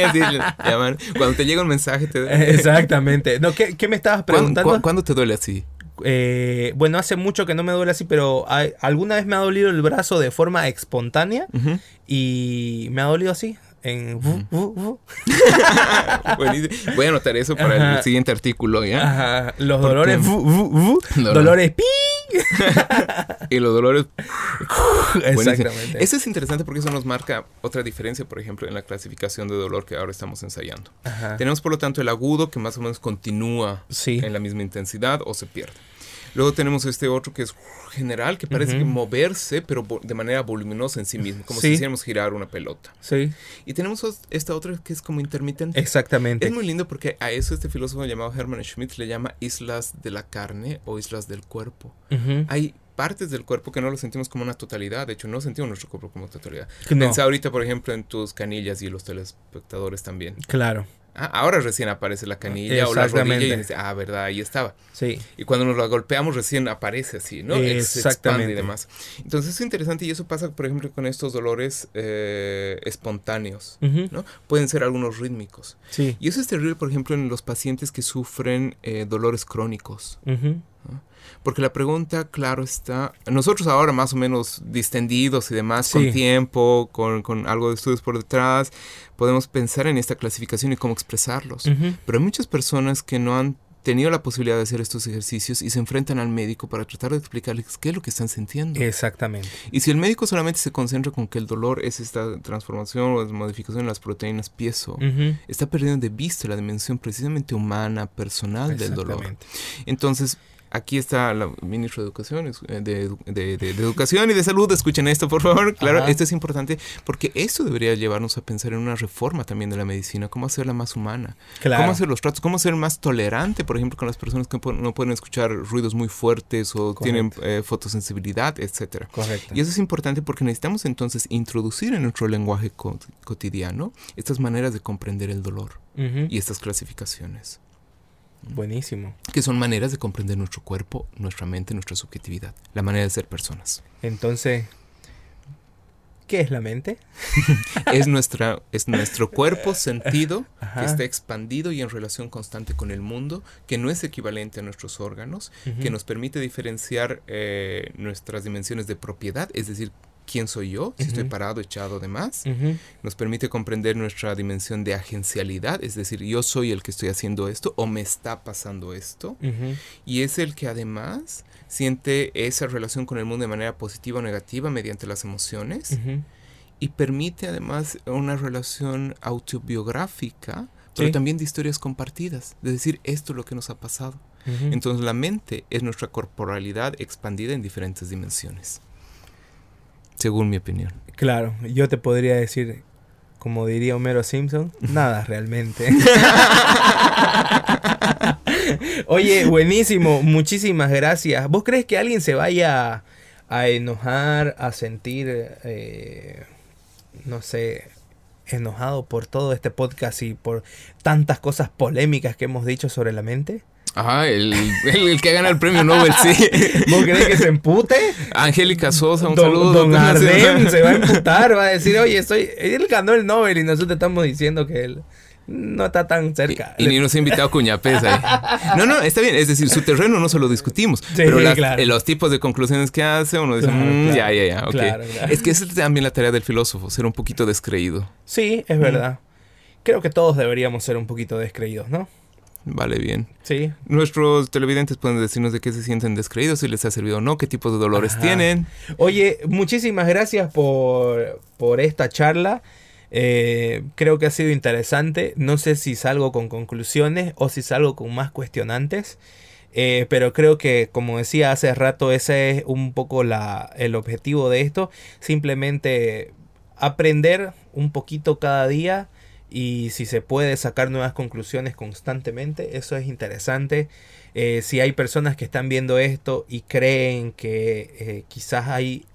Cuando te llega un mensaje te Exactamente. No, ¿qué, ¿qué, me estabas preguntando? ¿Cuándo, te duele así? Eh, bueno, hace mucho que no me duele así, pero alguna vez me ha dolido el brazo de forma espontánea y me ha dolido así. En (laughs) Voy a anotar eso para el siguiente artículo, ¿ya? Los dolores dolores pi. (laughs) y los dolores (laughs) Exactamente. Eso es interesante porque eso nos marca otra diferencia, por ejemplo, en la clasificación de dolor que ahora estamos ensayando. Tenemos por lo tanto el agudo que más o menos continúa en la misma intensidad o se pierde. Luego tenemos este otro que es general, que parece moverse, pero de manera voluminosa en sí mismo, como si hiciéramos girar una pelota. Sí. Y tenemos esta otra que es como intermitente. Exactamente. Es muy lindo porque a eso este filósofo llamado Hermann Schmidt le llama islas de la carne o islas del cuerpo. Hay partes del cuerpo que no lo sentimos como una totalidad. De hecho, no sentimos nuestro cuerpo como totalidad. Pensá ahorita, por ejemplo, en tus canillas y los telespectadores también. Claro. Ah, ahora recién aparece la canilla o la rodilla y dice, ah, verdad, ahí estaba. Sí. Y cuando nos la golpeamos recién aparece así, ¿no? Exactamente. y demás. Entonces es interesante y eso pasa, por ejemplo, con estos dolores eh, espontáneos, ¿no? Pueden ser algunos rítmicos. Sí. Y eso es terrible, por ejemplo, en los pacientes que sufren eh, dolores crónicos. Porque la pregunta, claro, está. Nosotros ahora más o menos distendidos y demás, con tiempo, con, con, algo de estudios por detrás, podemos pensar en esta clasificación y cómo expresarlos. Pero hay muchas personas que no han tenido la posibilidad de hacer estos ejercicios y se enfrentan al médico para tratar de explicarles qué es lo que están sintiendo. Exactamente. Y si el médico solamente se concentra con que el dolor es esta transformación o modificación en las proteínas piezo, está perdiendo de vista la dimensión precisamente humana, personal del dolor. Entonces, Aquí está la ministra de Educación, eh, de, Educación y de Salud. Escuchen esto, por favor. Claro, esto es importante porque esto debería llevarnos a pensar en una reforma también de la medicina, cómo hacerla más humana, cómo hacer los tratos, cómo ser más tolerante, por ejemplo, con las personas que no pueden escuchar ruidos muy fuertes o tienen eh, fotosensibilidad, etcétera. Correcto. Y eso es importante porque necesitamos entonces introducir en nuestro lenguaje cotidiano estas maneras de comprender el dolor y estas clasificaciones. Buenísimo. Que son maneras de comprender nuestro cuerpo, nuestra mente, nuestra subjetividad, la manera de ser personas. Entonces, ¿qué es la mente? (laughs) es, nuestra, es nuestro cuerpo (laughs) sentido que está expandido y en relación constante con el mundo, que no es equivalente a nuestros órganos, que nos permite diferenciar eh, nuestras dimensiones de propiedad, es decir, quién soy yo, si estoy parado, echado, demás. Nos permite comprender nuestra dimensión de agencialidad, es decir, yo soy el que estoy haciendo esto o me está pasando esto. Y es el que además siente esa relación con el mundo de manera positiva o negativa mediante las emociones. Y permite además una relación autobiográfica, pero también de historias compartidas, de decir, esto es lo que nos ha pasado. Entonces la mente es nuestra corporalidad expandida en diferentes dimensiones según mi opinión. Claro, yo te podría decir, como diría Homero Simpson, (laughs) nada realmente. (laughs) Oye, buenísimo, muchísimas gracias. ¿Vos crees que alguien se vaya a enojar, a sentir, eh, no sé, enojado por todo este podcast y por tantas cosas polémicas que hemos dicho sobre la mente? Ajá, el, el, que gana el premio Nobel, sí. (laughs) ¿Vos crees que se empute? Angélica Sosa, un saludo. Don Ardem se va a (laughs) emputar, va a decir, oye, estoy, él ganó el Nobel y nosotros estamos diciendo que él no está tan cerca. Y, ni nos ha invitado a Cuñapés ahí. (laughs) No, no, está bien. Es decir, su terreno no se lo discutimos. pero eh, los tipos de conclusiones que hace, uno dice, mm, ya, ya, ya, ok. Es que esa es también la tarea del filósofo, ser un poquito descreído. Sí, es verdad. Creo que todos deberíamos ser un poquito descreídos, ¿no? Vale, bien. Sí. Nuestros televidentes pueden decirnos de qué se sienten descreídos, si les ha servido o no, qué tipos de dolores tienen. Oye, muchísimas gracias por, por esta charla. Eh, creo que ha sido interesante. No sé si salgo con conclusiones o si salgo con más cuestionantes. Eh, pero creo que, como decía hace rato, ese es un poco la, el objetivo de esto. Simplemente aprender un poquito cada día y si se puede sacar nuevas conclusiones constantemente, eso es interesante. Eh, si hay personas que están viendo esto y creen que eh, quizás hay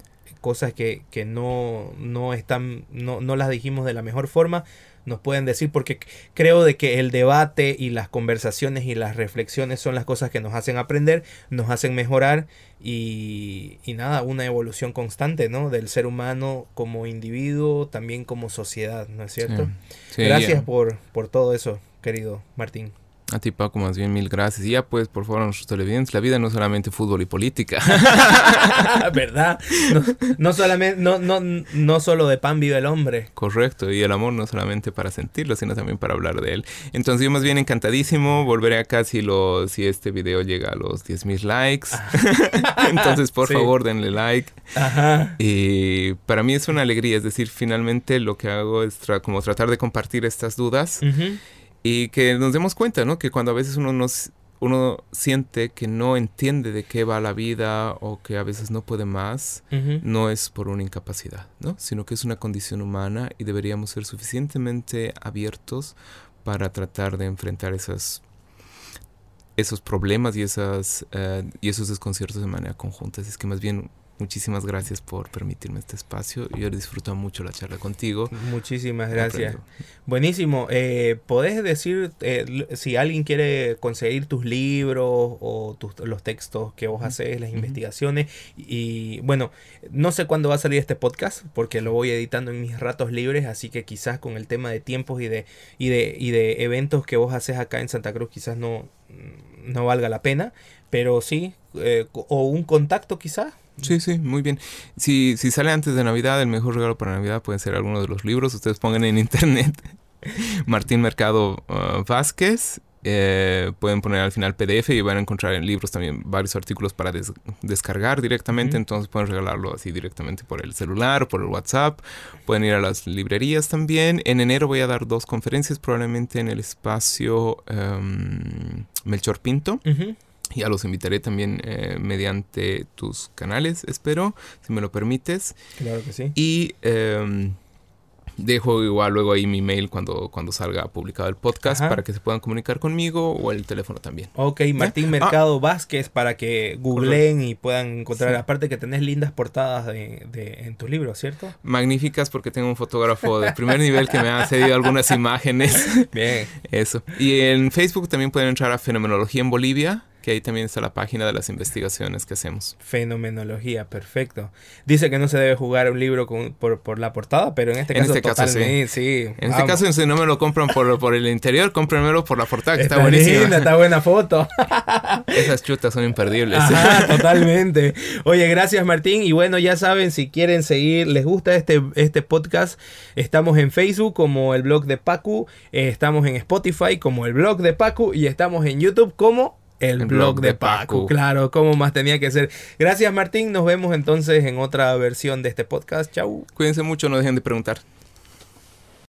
cosas que, no, no están, no, no, las dijimos de la mejor forma, nos pueden decir, porque creo de que el debate y las conversaciones y las reflexiones son las cosas que nos hacen aprender, nos hacen mejorar y, y nada, una evolución constante, ¿no? Del ser humano como individuo, también como sociedad, ¿no es cierto? Gracias por, por todo eso, querido Martín. A ti, Paco, más bien mil gracias. Y ya, pues, por favor, a nuestros televidentes, la vida no es solamente fútbol y política. (laughs) (laughs) ¿Verdad? No, solamente, no, no, no solo de pan vive el hombre. Correcto, y el amor no solamente para sentirlo, sino también para hablar de él. Entonces, yo más bien encantadísimo. Volveré acá si, lo, si este video llega a los 10.000 likes. (laughs) Entonces, por favor, denle like. Ajá. Y para mí es una alegría, es decir, finalmente lo que hago es como tratar de compartir estas dudas. Y que nos demos cuenta, ¿no? Que cuando a veces uno nos uno siente que no entiende de qué va la vida o que a veces no puede más, no es por una incapacidad, ¿no? Sino que es una condición humana y deberíamos ser suficientemente abiertos para tratar de enfrentar esas esos problemas y esas eh, y esos desconciertos de manera conjunta. Es que más bien Muchísimas gracias por permitirme este espacio. Yo he disfrutado mucho la charla contigo. Muchísimas gracias. Buenísimo. Eh, ¿Podés decir eh, si alguien quiere conseguir tus libros o los textos que vos haces, las investigaciones? Y bueno, no sé cuándo va a salir este podcast porque lo voy editando en mis ratos libres, así que quizás con el tema de tiempos y de, y de, y de eventos que vos haces acá en Santa Cruz quizás no, no valga la pena, pero sí, eh, o un contacto quizás. Sí, sí, muy bien. Si, si sale antes de Navidad, el mejor regalo para Navidad puede ser alguno de los libros. Ustedes pongan en internet (laughs) Martín Mercado uh, Vázquez. Eh, pueden poner al final PDF y van a encontrar en libros también varios artículos para descargar directamente. Entonces pueden regalarlo así directamente por el celular, por el WhatsApp. Pueden ir a las librerías también. En enero voy a dar dos conferencias, probablemente en el espacio um, Melchor Pinto. Ya los invitaré también eh, mediante tus canales, espero, si me lo permites. Claro que sí. Y em, dejo igual luego ahí mi mail cuando, cuando salga publicado el podcast para que se puedan comunicar conmigo o el teléfono también. Ok, Martín Mercado ah. Vázquez para que googleen y puedan encontrar. Aparte que tenés lindas portadas de, en tus libros, ¿cierto? Magníficas porque tengo un fotógrafo de primer nivel que me ha cedido algunas imágenes. Bien. (laughs) Eso. Y en Facebook también pueden entrar a Fenomenología en Bolivia que ahí también está la página de las investigaciones que hacemos. Fenomenología, perfecto. Dice que no se debe jugar un libro por, la portada, pero en este caso, este caso sí. En este caso, si no me lo compran por, por el interior, cómprenmelo por la portada, que está, está buenísima. está buena foto. (laughs) Esas chutas son imperdibles. (laughs) totalmente. Oye, gracias Martín. Y bueno, ya saben, si quieren seguir, les gusta este, este podcast, estamos en Facebook como el blog de Pacu, eh, estamos en Spotify como el blog de Pacu y estamos en YouTube como el, blog, de, Paco. Claro, como más tenía que ser. Gracias Martín, nos vemos entonces en otra versión de este podcast. Chau. Cuídense mucho, no dejen de preguntar.